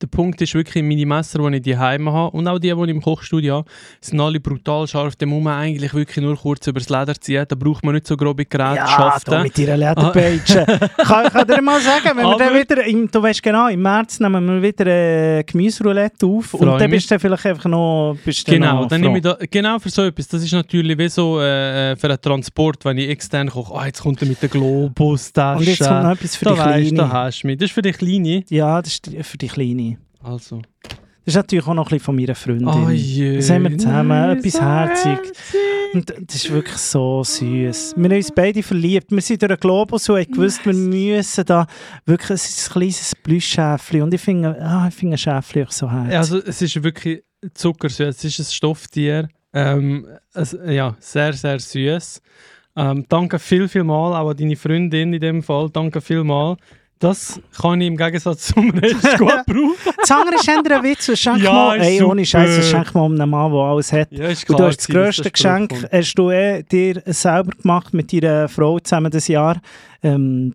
Der Punkt ist wirklich, meine Messer, die ich die Heime habe und auch die, die ich im Kochstudio habe, sind alle brutal scharf. Da muss man eigentlich wirklich nur kurz übers Leder ziehen. Da braucht man nicht so grobe Ja, Gerätschaften. da mit ihrer Lederpeitsche. kann, kann dir mal sagen, wenn wir dann wieder, im, du weißt genau, im März nehmen wir wieder äh, Gemüseroulette auf und dann bist du vielleicht einfach noch Genau, noch dann nehme ich da, genau für so etwas. Das ist natürlich wie so äh, äh, für einen Transport, wenn ich extern koche. Ah, jetzt kommt er mit der Globus-Tasche. Und jetzt kommt noch etwas für da die weisst, da Kleine. hast du mich. Das ist für die Kleine. Ja, das ist für die Kleine. Also. Das ist natürlich auch noch ein bisschen von meiner Freundin. Oh je. Das haben wir zusammen, nein, etwas herzig. Und das ist wirklich so süß. Wir haben uns beide verliebt. Wir sind durch den Globus und haben gewusst, wir müssen da wirklich, es ist ein kleines Plüschschäfchen und ich finde, ah, ich finde ein Schäfchen auch so herzig. Also es ist wirklich zuckersüß. Es ist ein Stofftier. Ähm, es, ja, sehr, sehr süß. Ähm, danke viel, viel mal, auch an deine Freundin in dem Fall. Danke viel mal. Das kann ich im Gegensatz zum Rest gut brauchen. Das andere ist ein Witz. Schenk Ja, mal, ey, ohne. Scheiße, schenk mal einem Mann, der alles hat. Ja, ist Und du hast das grösste Geschenk hast du eh dir selber gemacht mit deiner Frau zusammen das Jahr. Ähm,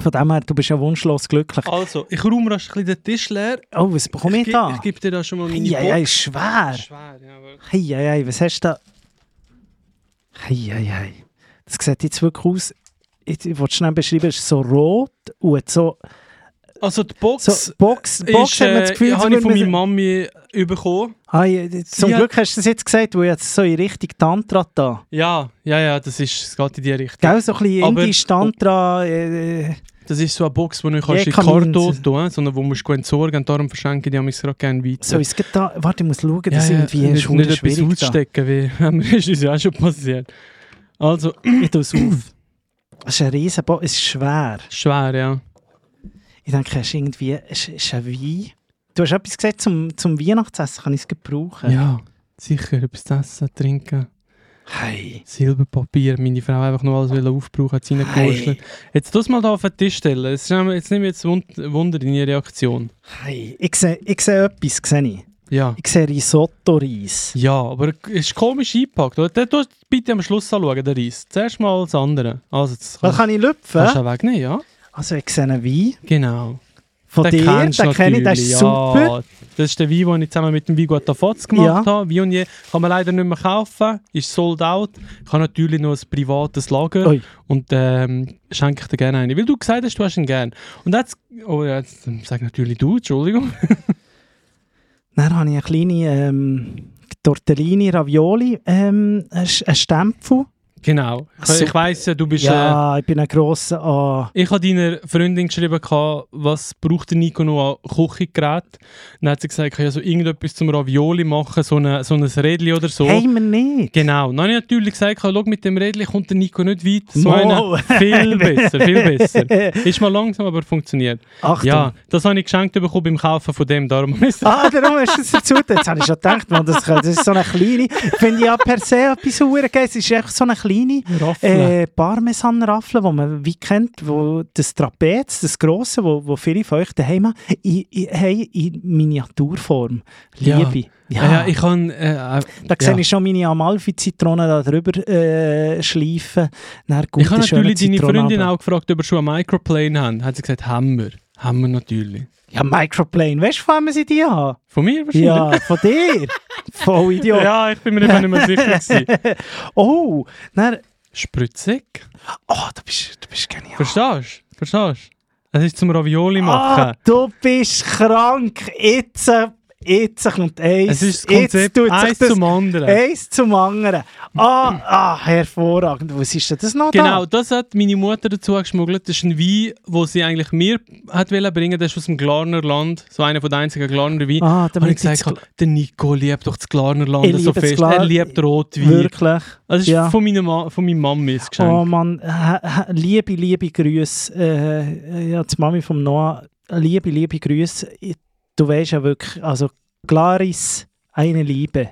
von dem her, du bist ja wunschlos glücklich. Also, ich räume ein bisschen den Tisch leer. Oh, was bekomme ich, geb- da? Ich gebe dir da schon mal meine Hey, hey, schwer. Schwer, ja, Hey, hey, hey, was hast du da? Hey, hey, hey. Das sieht jetzt wirklich aus. Ich, ich wollte schnell beschreiben, es ist so rot und so, Also die Box, so Box, Box ist, hat man das äh, Gefühl, habe als ich von meiner Mami bekommen. Ah, ja, zum Sie hat- Glück hast du das jetzt gesagt, wo jetzt so in Richtung Tantra da. Ja, ja, ja, das ist, es geht in die Richtung. Gell, so ein bisschen Aber- Indisch Tantra. Äh, Das ist so eine Box, die du kannst Ja, in Karton man- tun sondern wo musst du entsorgen und darum verschenke ich die gerade gerne weiter. so es da. Warte, ich muss schauen, dass ja, ja, irgendwie nicht, ist nicht etwas ausstecken, wie mir ist uns ja auch schon passiert. Also, Ich tue es auf. Es ist ein riesen Bo Es ist schwer. schwer, ja. Ich denke, es ist irgendwie es ist ein Wein. Du hast etwas gesagt zum, zum Weihnachtsessen, kann ich es gebrauchen? Ja, sicher, etwas zu essen, trinken. Hey. Silberpapier, meine Frau einfach noch alles will aufbrauchen, hat sie reingewurschtelt. Jetzt das mal da auf den Tisch stellen. Jetzt, jetzt nehme ich jetzt Wund Wunder deine Reaktion. Hey. Ich sehe ich sehe etwas, sehe ich. Ja. Ich sehe Risotto-Reis. Ja, aber es ist komisch eingepackt. oder? Du bitte am Schluss anschauen, den Reis. Zuerst mal das andere. Also, das Was kann ich lüpfen? kannst du auch wegnehmen, ja? Also ich sehe einen Wein. Genau. Von Den dir, den kenne ich, der ist natürlich, super. Ja, das ist der Wein, den ich zusammen mit dem Vigo Tafaz gemacht Ja. habe. Wie und je kann man leider nicht mehr kaufen, ist sold out. Ich habe natürlich noch ein privates Lager Ui. und ähm, schenke ich dir gerne eine. Weil du gesagt hast, du hast ihn gerne. Und jetzt, oh ja, jetzt sag natürlich du, Entschuldigung. Dann habe ich eine kleine ähm, Tortellini Ravioli, ähm, einen Stempel. Genau. Ich, ich weiss ja, du bist... Äh, Ja, ich bin ein grosser... ah. ich habe deiner Freundin geschrieben, was braucht der Nico noch an Küchengerät. Dann hat sie gesagt, ich kann ja so irgendetwas zum Ravioli machen, so, eine, so ein Rädchen oder so. Haben wir nicht. Genau. Dann habe ich natürlich gesagt, schau, mit dem Rädchen kommt der Nico nicht weit. So eine, viel besser, viel besser. Ist mal langsam, aber funktioniert. Achtung. Ja, das habe ich geschenkt bekommen beim Kaufen von dem. Darum Ah, darum hast du es dazu. Jetzt habe ich schon gedacht, man, das, das ist so eine kleine... Finde ich ja per se etwas. Es ist echt so eine kleine Raffel. äh, Parmesan-Raffel, die man wie kennt, wo das Trapez, das grosse, wo, wo viele von euch daheim haben, in, in, in Miniaturform. Ja. Liebe. ja. ja, ich kann... Äh, äh, Da ja. sehe ich schon meine Amalfi-Zitronen da drüber äh, schleifen. Dann ich habe natürlich deine Freundin auch gefragt, ob wir schon einen Microplane haben. Hat sie gesagt, haben wir. Haben wir natürlich. Ja, Microplane. Weißt du, von wem sie die haben? Von mir wahrscheinlich? Ja, von dir. Voll Idiot. Ja, ich bin mir nicht mehr sicher gewesen. Oh, dann, Spritzig? oh, du bist, du bist genial. Verstehst du? Verstehst du? Es ist zum Ravioli machen. Ah, du bist krank. Jetzt, jetzt kommt eins. Es ist das Konzept eins das zum anderen. Eins zum anderen. Ah, ah, hervorragend. Was ist denn das noch Genau, da? das hat meine Mutter dazu geschmuggelt. Das ist ein Wein, den sie eigentlich mir hat bringen. Das ist aus dem Glarner Land, so einer von den einzigen Glarner Weinen. Ah, Und ich damit gesagt, jetzt der Nico liebt doch das Glarner Land Ich so fest. Glar- Er liebt Rotwein. Wirklich. Das ist Ja. von, meiner Ma von meiner Mami das Geschenk. Oh Mann, liebe, liebe Grüße. Äh, ja, die Mami vom Noah, liebe, liebe Grüße. Du weißt ja wirklich, also Claris, eine Liebe.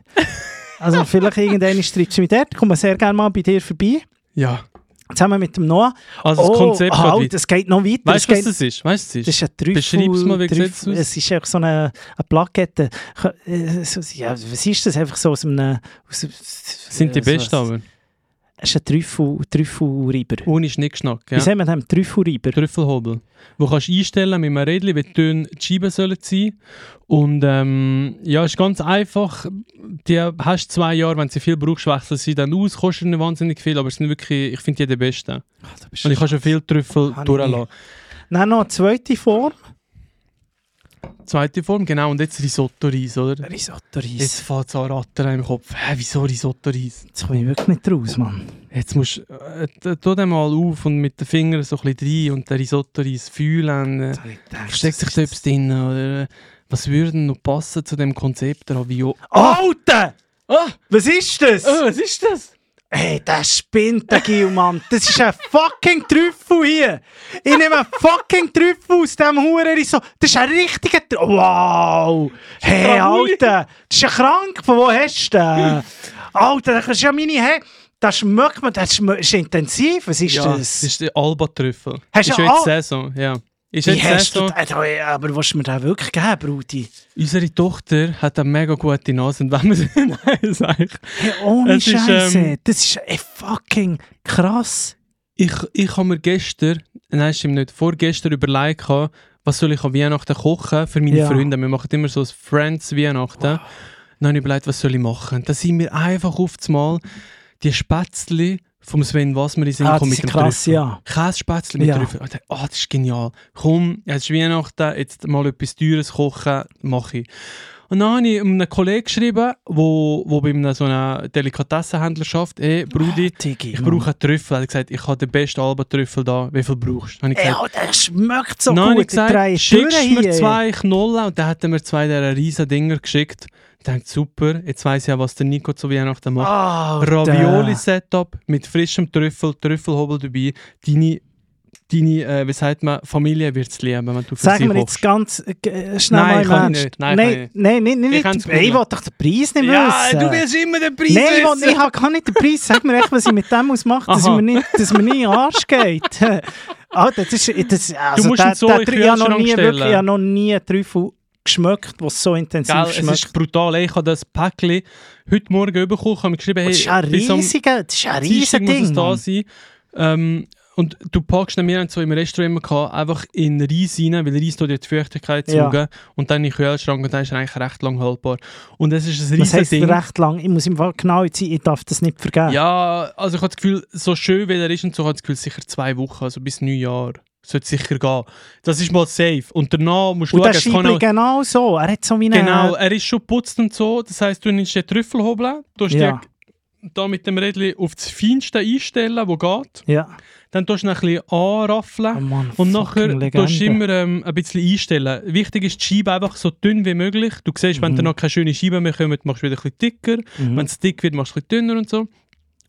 Also vielleicht irgendwann sie mich dort, ich komme sehr gerne mal bei dir vorbei, Ja. zusammen mit dem Noah. Also das oh, Konzept geht halt, weiter. es geht noch weiter. Weißt du, es was geht, das ist? Weißt du, was das ist ein Trüffel. Beschreib's mal, wie sieht's Trüffel- aus? Es ist einfach so eine, eine Plakette. Äh, Ja, was ist das? Einfach so aus einem... Aus, sind die so- besten aber. Es ist ein Trüffel, Trüffelreiber. Ohne Schnickschnack. Wie Ja. sagen wir dem? Trüffelreiber. Trüffelhobel. Wo kannst du einstellen mit einem Rädchen, wie dünn die Scheiben sollen sein. Und ähm, ja, ist ganz einfach. Die hast zwei Jahre, wenn sie viel brauchst, wechseln sie dann aus. Kostet nicht wahnsinnig viel, aber es sind wirklich, ich finde die die besten. Bist Und ich kann schon viel Trüffel durchlassen. Dann noch eine zweite Form. Zweite Form, genau. Und jetzt Risotto-Reis, oder? Risotto-Reis. Jetzt Jetzt, fängt es an rattern im Kopf. Hä, wieso Risotto-Reis? komme ich wirklich nicht raus, Mann. Jetzt musst du, äh, tu den mal auf und mit den Fingern so ein bisschen rein und den Risotto-Reis fühlen. Äh, Jetzt habe ich gedacht, Steckt sich da etwas drin? Oder was würde denn noch passen zu dem Konzept Ravioli? Alter! Ah! Was ist das? Oh, was ist das? Hey, der spinnt, der Gil, Mann. Das ist ein fucking Trüffel hier. Ich nehme einen fucking Trüffel aus diesem Hurenrisotto. Das ist ein richtiger Trüffel. Wow! Hey. Alter! Das ist ja krank. Von wo hast du den? Alter, das ist ja meine... Hey, das schmeckt man. Das ist intensiv. Was ist ja, das? das ist der Alba-Trüffel. Hast du Al- Saison, ja. Ist Wie jetzt du das? Äh, Aber willst du mir den wirklich geben, Brudi? Unsere Tochter hat eine mega gute Nase und wenn man sie nein sagt, Hey, ohne Scheiße. ähm, das ist ey, fucking krass. ich, ich habe mir gestern, nein stimmt nicht, vorgestern überlegt, was soll ich an Weihnachten kochen für meine Ja. Freunde. Wir machen immer so ein Friends-Weihnachten. Dann habe ich überlegt, was soll ich machen. Da sind wir einfach auf Mal die Spätzle vom Sven Wassmer in Sinn Ah, mit dem krass, Trüffel. ja. Käsespätzle mit Ja. Trüffel. Ich dachte, ah, das ist genial. Komm, jetzt ist Weihnachten, jetzt mal etwas Teures kochen, mache ich. Und dann habe ich einem Kollegen geschrieben, wo, wo bei einem so einem Delikatessenhändler schafft, hey, Brudi, Digi, ich brauche einen Trüffel. Er hat gesagt, ich habe den besten Alba-Trüffel da. Wie viel brauchst du? Ey, gesagt, Alter, das schmeckt so dann gut. ich gesagt schickst mir zwei Knollen. Und dann hat er mir zwei dieser riesen Dinger geschickt. Ich dachte, super, jetzt weiss ich ja, was der Nico zu Weihnachten macht. Alter. Ravioli-Setup mit frischem Trüffel, Trüffelhobel dabei. Deine, deine äh, wie sagt man, Familie wird es lieben, wenn du für Sag sie mir jetzt ganz äh, schnell Nein, mal kann ich nicht. Nein, kann nein, ich nein, nicht, nicht, Ich. Ich will doch den Preis nicht Ja, wissen. du willst immer den Preis Nein, ich, wissen. will, ich habe gar nicht den Preis. Sag mir echt, was ich mit dem muss machen, dass mir nicht, dass mir den Arsch geht. Alter, das ist, das, also musst der, ihn so der, ich habe noch nie stellen. wirklich, ich habe noch nie einen Trüffel geschmeckt, was so intensiv Gell, es schmeckt. ist brutal. Ich habe das Päckchen heute Morgen bekommen, habe mir geschrieben, hey, das ist ein bis am riesiger, das ist ein Dienstag riesiger muss es Ding. da Mann. sein. Ähm, und du packst haben so im Restaurant immer gehabt, einfach in Reis rein, weil Reis tut ja die Feuchtigkeit Ja. und dann in den Kühlschrank und dann ist er eigentlich recht lang haltbar. Und es ist ein Das riesiges Ding. recht lang. Ich muss im Fall genau sein, ich darf das nicht vergeben. Ja, also ich habe das Gefühl, so schön wie er ist und so, habe ich das Gefühl, sicher zwei Wochen, also bis Neujahr. Sollte sicher gehen. Das ist mal safe. Und danach musst du Und schauen, das auch, genau so. Er hat so wie eine... Genau, er ist schon geputzt und so. Das heisst, du nimmst den Trüffelhobel, du hast Ja. da mit dem Rädchen auf das Feinste einstellen, wo geht. Ja. Dann tust du ihn ein bisschen anraffeln. Oh Mann, Und nachher tust du immer ähm, ein bisschen einstellen. Wichtig ist, die Scheibe einfach so dünn wie möglich. Du siehst, wenn Mhm. dann noch keine schöne Scheibe mehr kommt, machst du wieder ein bisschen dicker. Mhm. Wenn es dick wird, machst du ein bisschen dünner und so.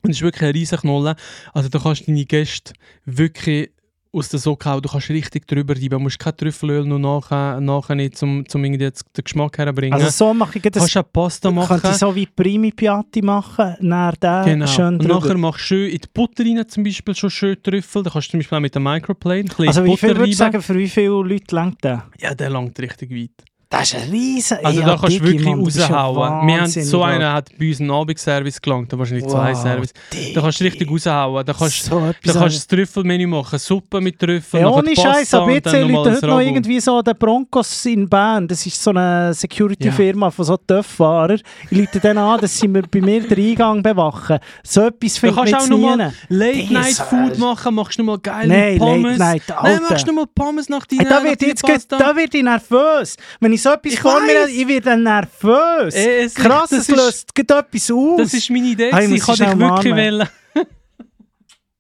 Und es ist wirklich ein riesiger Knolle. Also da kannst du deine Gäste wirklich aus der Socke hauen. Du kannst richtig drüber reiben. Du musst kein Trüffelöl noch nachher, nachher nicht, um, um irgendwie den Geschmack herbringen. Also so mache ich du das... kannst auch Pasta machen. Könnte ich so wie Primi Piatti machen, nach der Genau. schön und drüber. nachher machst du schön in die Butter rein, zum Beispiel schon schön Trüffel. Da kannst du zum Beispiel auch mit dem Microplane ein bisschen Also wie viel Butter würdest du sagen, für wie viele Leute lenkt der? Ja, der langt richtig weit. Das ist ein riesen... Also ja, da kannst du wirklich Mann, ja raushauen. Wir haben, so einer hat bei uns einen Abendservice gelangt, da wahrscheinlich zwei Wow, Service. Da kannst du richtig raushauen. Da kannst, so da kannst du das Trüffelmenü machen. Suppe mit Trüffeln, Ja, ohne Scheiß, aber jetzt dann Leute heute noch irgendwie so den Broncos in Bern. Das ist so eine Security-Firma von so Töpffahrern. Ich leite dann an, dass sie mir bei mir den Eingang bewachen. So etwas kannst auch jetzt nie. Late Night Dieser- Food machen, machst du nochmal geile Nein, Pommes. Late Night, Nein, machst du nochmal Pommes nach deiner da wird jetzt da wird ich nervös. Wenn ich so etwas Ich vor mir habe, ich werde nervös. Äh, es- Krass, das es ist- löst gerade etwas aus. Das ist meine Idee. Hey, gewesen. muss ich kann ich dich wirklich wählen.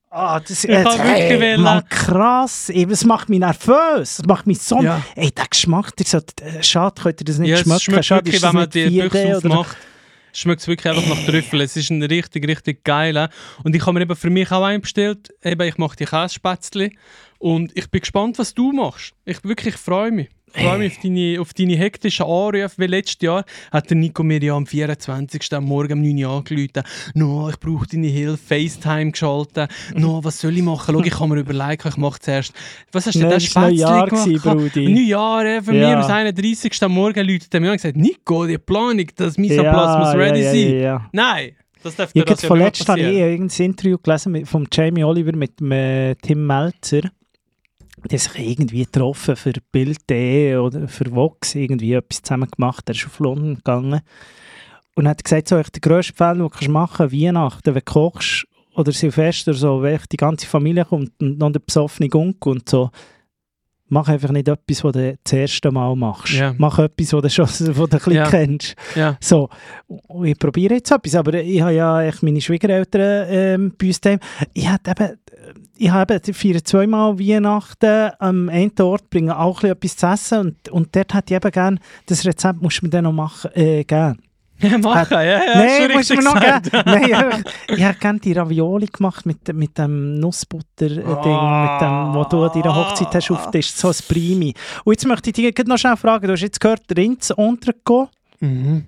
Ah, das Ich kann wirklich hey, wählen. Mann, krass. Das macht mich nervös. Das macht mich so... Ja. Ey, der Geschmack, der so, äh, schade, könnt ihr das nicht Ja, es schmecken. schmeckt Schade, wirklich, ist das wenn man die 4D Büchse aufmacht, schmeckt es wirklich einfach nach Trüffel. Es ist ein richtig, richtig geiler. Und ich habe mir eben für mich auch einen bestellt. Eben, ich mache die Kässpätzle. Und ich bin gespannt, was du machst. Ich wirklich freue mich. Ich freue mich auf deine, auf deine hektischen Anrufe, weil letztes Jahr hat der Nico mir ja am 24. am Morgen um 9 Uhr angerufen. «No, ich brauche deine Hilfe, FaceTime geschaltet. No, was soll ich machen? Schau, ich habe mir überlegt, ich mache zuerst... Was hast du denn das Spätzle gewesen, gemacht? Brudi. Neujahr, äh, für Ja. mir am 31. am Morgen läutet er mir an und sagt «Nico, die Planung, das Misoplasmus ja, ready ja, sein.» ja. Nein, das darf Ich habe das ja von letztem habe ich irgendein Interview gelesen mit, von Jamie Oliver mit dem, äh, Tim Melzer. Sich irgendwie getroffen für Bild.de oder für Vox irgendwie etwas zusammen gemacht. Er ist auf London gegangen und hat gesagt, so, echt der grösste Fall, den du kannst machen Weihnachten, wenn du kochst oder Silvester, so, wenn die ganze Familie kommt und noch der besoffene Onkel und so, mach einfach nicht etwas, was du das erste Mal machst. Ja. Mach etwas, was du schon was du ein bisschen Ja. kennst. Ja. So, ich probiere jetzt etwas, aber ich habe ja echt meine Schwiegereltern ähm, bei uns daheim. Ich habe eben, ich habe eben, feiere zweimal Weihnachten am einen Ort, bringe auch ein bisschen etwas zu essen und, und dort hätte ich eben gerne, das Rezept musst du mir dann noch machen, äh, geben. Ja, machen, ja, ja. Nein, schon musst du mir richtig noch geben. Nein, ich, ich habe gerne die Ravioli gemacht mit, mit dem Nussbutter-Ding, mit dem, wo du an deiner Hochzeit hast aufgetischt, so ein Primi. Und jetzt möchte ich dich noch schnell fragen, du hast jetzt gehört, Rinds Entrecot, Mhm.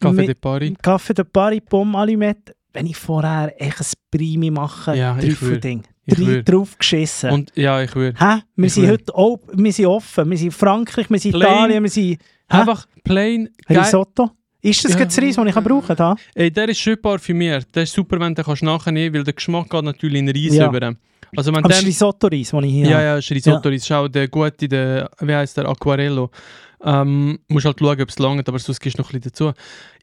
Kaffee de Paris. Kaffee de Paris, Pomme Alimette, wenn ich vorher echt ein Primi mache, Ja, Trüffelding, drei drauf geschissen. Und ja, ich würde. Hä? Wir ich sind würde. heute auch, wir sind offen, wir sind in Frankreich, wir sind. Italien, wir sind Hä? Einfach plain geil. Risotto. Ist das Ja. ja. das Reis, das ich brauchen kann? Ey, der ist schön parfümiert. Der ist super, wenn du den nachher nehmen weil der Geschmack geht natürlich in Reis Ja. über. Also wenn Aber das ist der, Risotto-Reis, das ich hier ja, habe. ja, ist Risotto, ja. ist auch der gute, der, wie heißt der, Aquarello. Ähm, musst halt schauen, ob es langt, aber sonst gibst du noch ein bisschen dazu.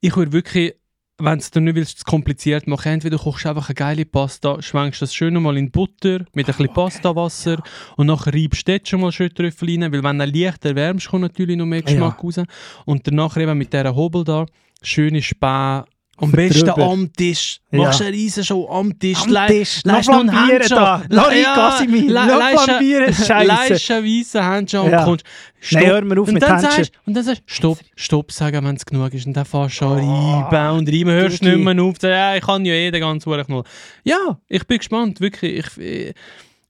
Ich würde wirklich, wenn du dir nicht willst, zu kompliziert machen, entweder kochst du einfach eine geile Pasta, schwenkst das schön mal in Butter mit ein bisschen Pastawasser und nachher reibst du dort schon mal schön Trüffel rein, weil wenn du leicht erwärmst, kommt natürlich noch mehr Geschmack raus. Und danach eben mit dieser Hobel da, schöne Späne, am besten drüber. am Tisch. Ja. Machst eine riesen Show am Tisch. Am Tisch, leist noch einen Handschuh. da. Lass Ja, Casimir, leist- flambieren, Scheisse. Leist einen weißen Handschuh und Ja. kommst. Nein, hör mir auf und mit sagst, Und dann sagst du, stopp, stopp sagen, wenn es genug ist. Und dann fährst du schon Oh, reiben und reiben, hörst Digi. nicht mehr auf. Ja, ich kann ja eh den ganzen noch. Ja, ich bin gespannt, wirklich. Ich, ich,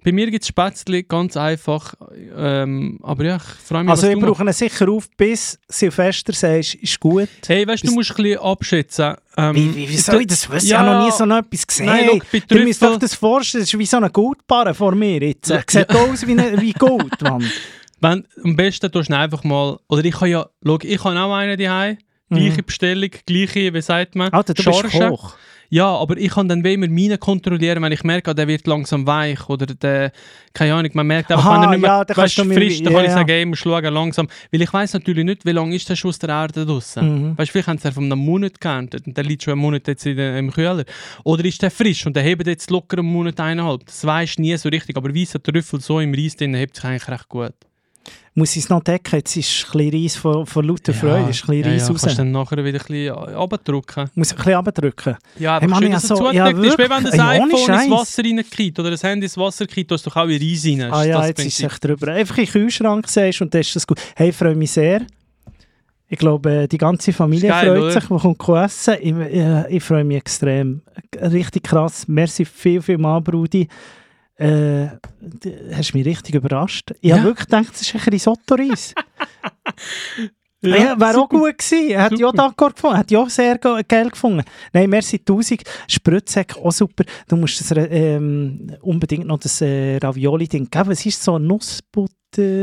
bei mir gibt es Spätzle, ganz einfach. Ähm, aber ja, ich freue mich, Also was ich du brauche ihn sicher auf, bis Silvester sagst, ist gut. Hey, weißt du, du musst ein bisschen abschätzen. Ähm, Wie, wie, wie soll ich das wissen? Ich Ja. habe noch nie so etwas gesehen. Nein, schau, bei Ihr müsst Trüffel- euch das vorstellen, das ist wie so eine Goldbarre vor mir jetzt. Ja. Sieht aus wie, eine, wie Gold, Mann. Wenn, am besten tust du einfach mal, oder ich habe ja, schau, ich habe auch einen daheim, gleiche Bestellung, gleiche, wie sagt man, Mhm. Alter, du bist Charge. Ja, aber ich kann dann wie immer meine kontrollieren, wenn ich merke, ah, der wird langsam weich oder der, keine Ahnung, man merkt einfach, Aha, wenn er nicht mehr ja, weißt, frisch, dann ja, kann ich sagen, ey, musst schauen, langsam, weil ich weiß natürlich nicht, wie lange ist der Schuss der Erde draussen. Mhm. Weißt du, vielleicht haben sie von einem Monat geerntet und der liegt schon einen Monat jetzt in im Kühler. Oder ist der frisch und der hebt jetzt locker einen Monat eineinhalb. Das weisst du nie so richtig, aber weißer Trüffel so im Reis drin hebt sich eigentlich recht gut. Muss ich es noch decken? Jetzt ist ein bisschen Reis von, von lauter Freude, ist ein bisschen ja, Reis ja, raus. kannst dann nachher wieder ein bisschen abdrücken. Muss ich ein bisschen runterdrücken. Ja, Hey, Mann, schön, ja, dass es so- zugedeckt ja, ist. Wie wenn wirklich. das Ey, iPhone ins Scheiß. Wasser reinkriegt oder das Handy ins Wasser kriegt, tust du doch auch in Reis rein. Ah Das ja, das jetzt ist es drüber. Einfach in den Kühlschrank sagst und dann ist das gut. Hey, ich freue mich sehr. Ich glaube, äh, die ganze Familie geil, freut sich, die kommt essen. Ich, äh, ich freue mich extrem. Richtig krass. Merci viel, viel mal, Brudi. Äh, du hast mich richtig überrascht. Ich Ja. habe wirklich gedacht, das ist ein Risotto-Reis. Ja, Ja, wäre auch gut gewesen. Er hat ja auch gefunden. Hat ja auch sehr ge- geil gefunden. Nein, merci tausend. Spritzek, auch super. Du musst das, ähm, unbedingt noch das äh, Ravioli-Ding geben. Es ist so Nussbutter.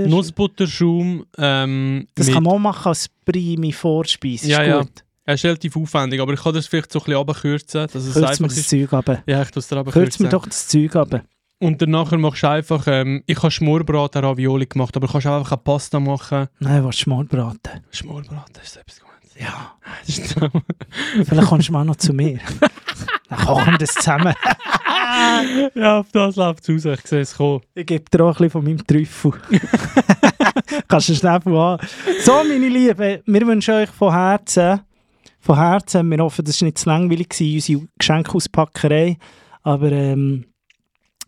Nussbutterschaum. Ähm, das kann man auch machen als prime Vorspeise. Ja, ist ja. gut. Er ist relativ aufwendig, aber ich kann das vielleicht so ein bisschen abkürzen, dass es Kürz mir das. Zeug ab. Ja, ich tue es dir Kürz mir doch das Zeug ab. Und danach machst du einfach, ähm, ich habe Schmorbraten Ravioli gemacht, aber du kannst auch einfach eine Pasta machen. Nein, was Schmorbraten. Schmorbraten ist etwas Gutes. Ja. Vielleicht kommst du mal noch zu mir. Dann kochen wir das zusammen. ja, auf das läuft es raus, ich sehe es kommen. Ich gebe dir auch ein bisschen von meinem Trüffel. Kannst du schnell an. So, meine Lieben, wir wünschen euch von Herzen, von Herzen, wir hoffen, das war nicht zu langweilig, unsere Geschenkausπackerei, aber ähm,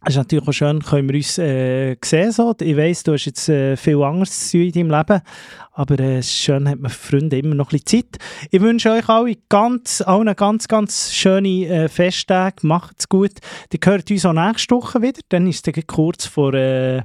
es ist natürlich auch schön, können wir uns äh, sehen. So. Ich weiss, du hast jetzt äh, viel anderes zu in deinem Leben, aber äh, schön, hat man Freunde immer noch ein bisschen Zeit. Ich wünsche euch alle ganz, allen ganz, ganz schöne äh, Festtage. Macht's gut. Die hört uns auch nächste Woche wieder. Dann ist es kurz vor... Äh,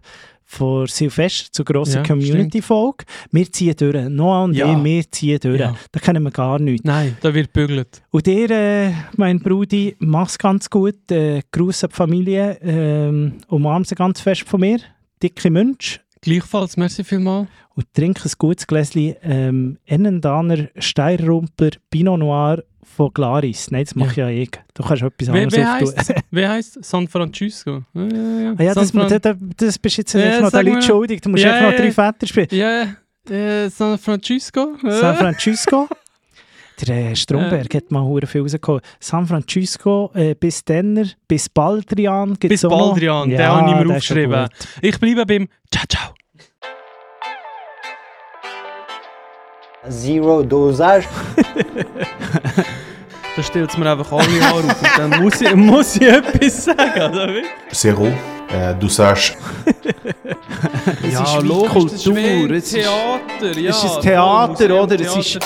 vor Silvester zur grossen Ja, Community-Folge. Wir ziehen durch. Noah und Ja. ich, wir ziehen durch. Ja. Da kennen wir gar nichts. Nein, da wird bügelt. Und dir, äh, mein Brudi, mach's ganz gut. Äh, Gruß an die Familie. Ähm, umarm sie ganz fest von mir. Dicke Münch. Gleichfalls, merci vielmals. Und trink ein gutes Gläschen ähm, Ennendaner Steirrumpler Pinot Noir von Glaris. Nein, das mache ja. ich. Du kannst etwas Wie, anderes wie heisst Wie heisst San Francisco? Ja, ja, ja. Ah ja, das, Fran- das, das bist jetzt Ja, noch den Leuten schuldig. Du musst Ja, einfach noch ja. drei Väter spielen. Ja, äh, San Francisco. San Francisco. Der äh, Stromberg hat mal hure viel rausgekommen. San Francisco, äh, bis Denner, bis Baldrian. Bis. Baldrian, den Ja, habe ich mir aufgeschrieben. Ich bleibe beim Ciao, ciao. Zero Dosage. Da stellt es mir einfach alle Haare auf und dann muss ich, muss ich etwas sagen, oder wie? Zero. Äh, sagst Es ist wie Kultur, es ist- Theater, ja. es ist Theater, oder? Es ist-.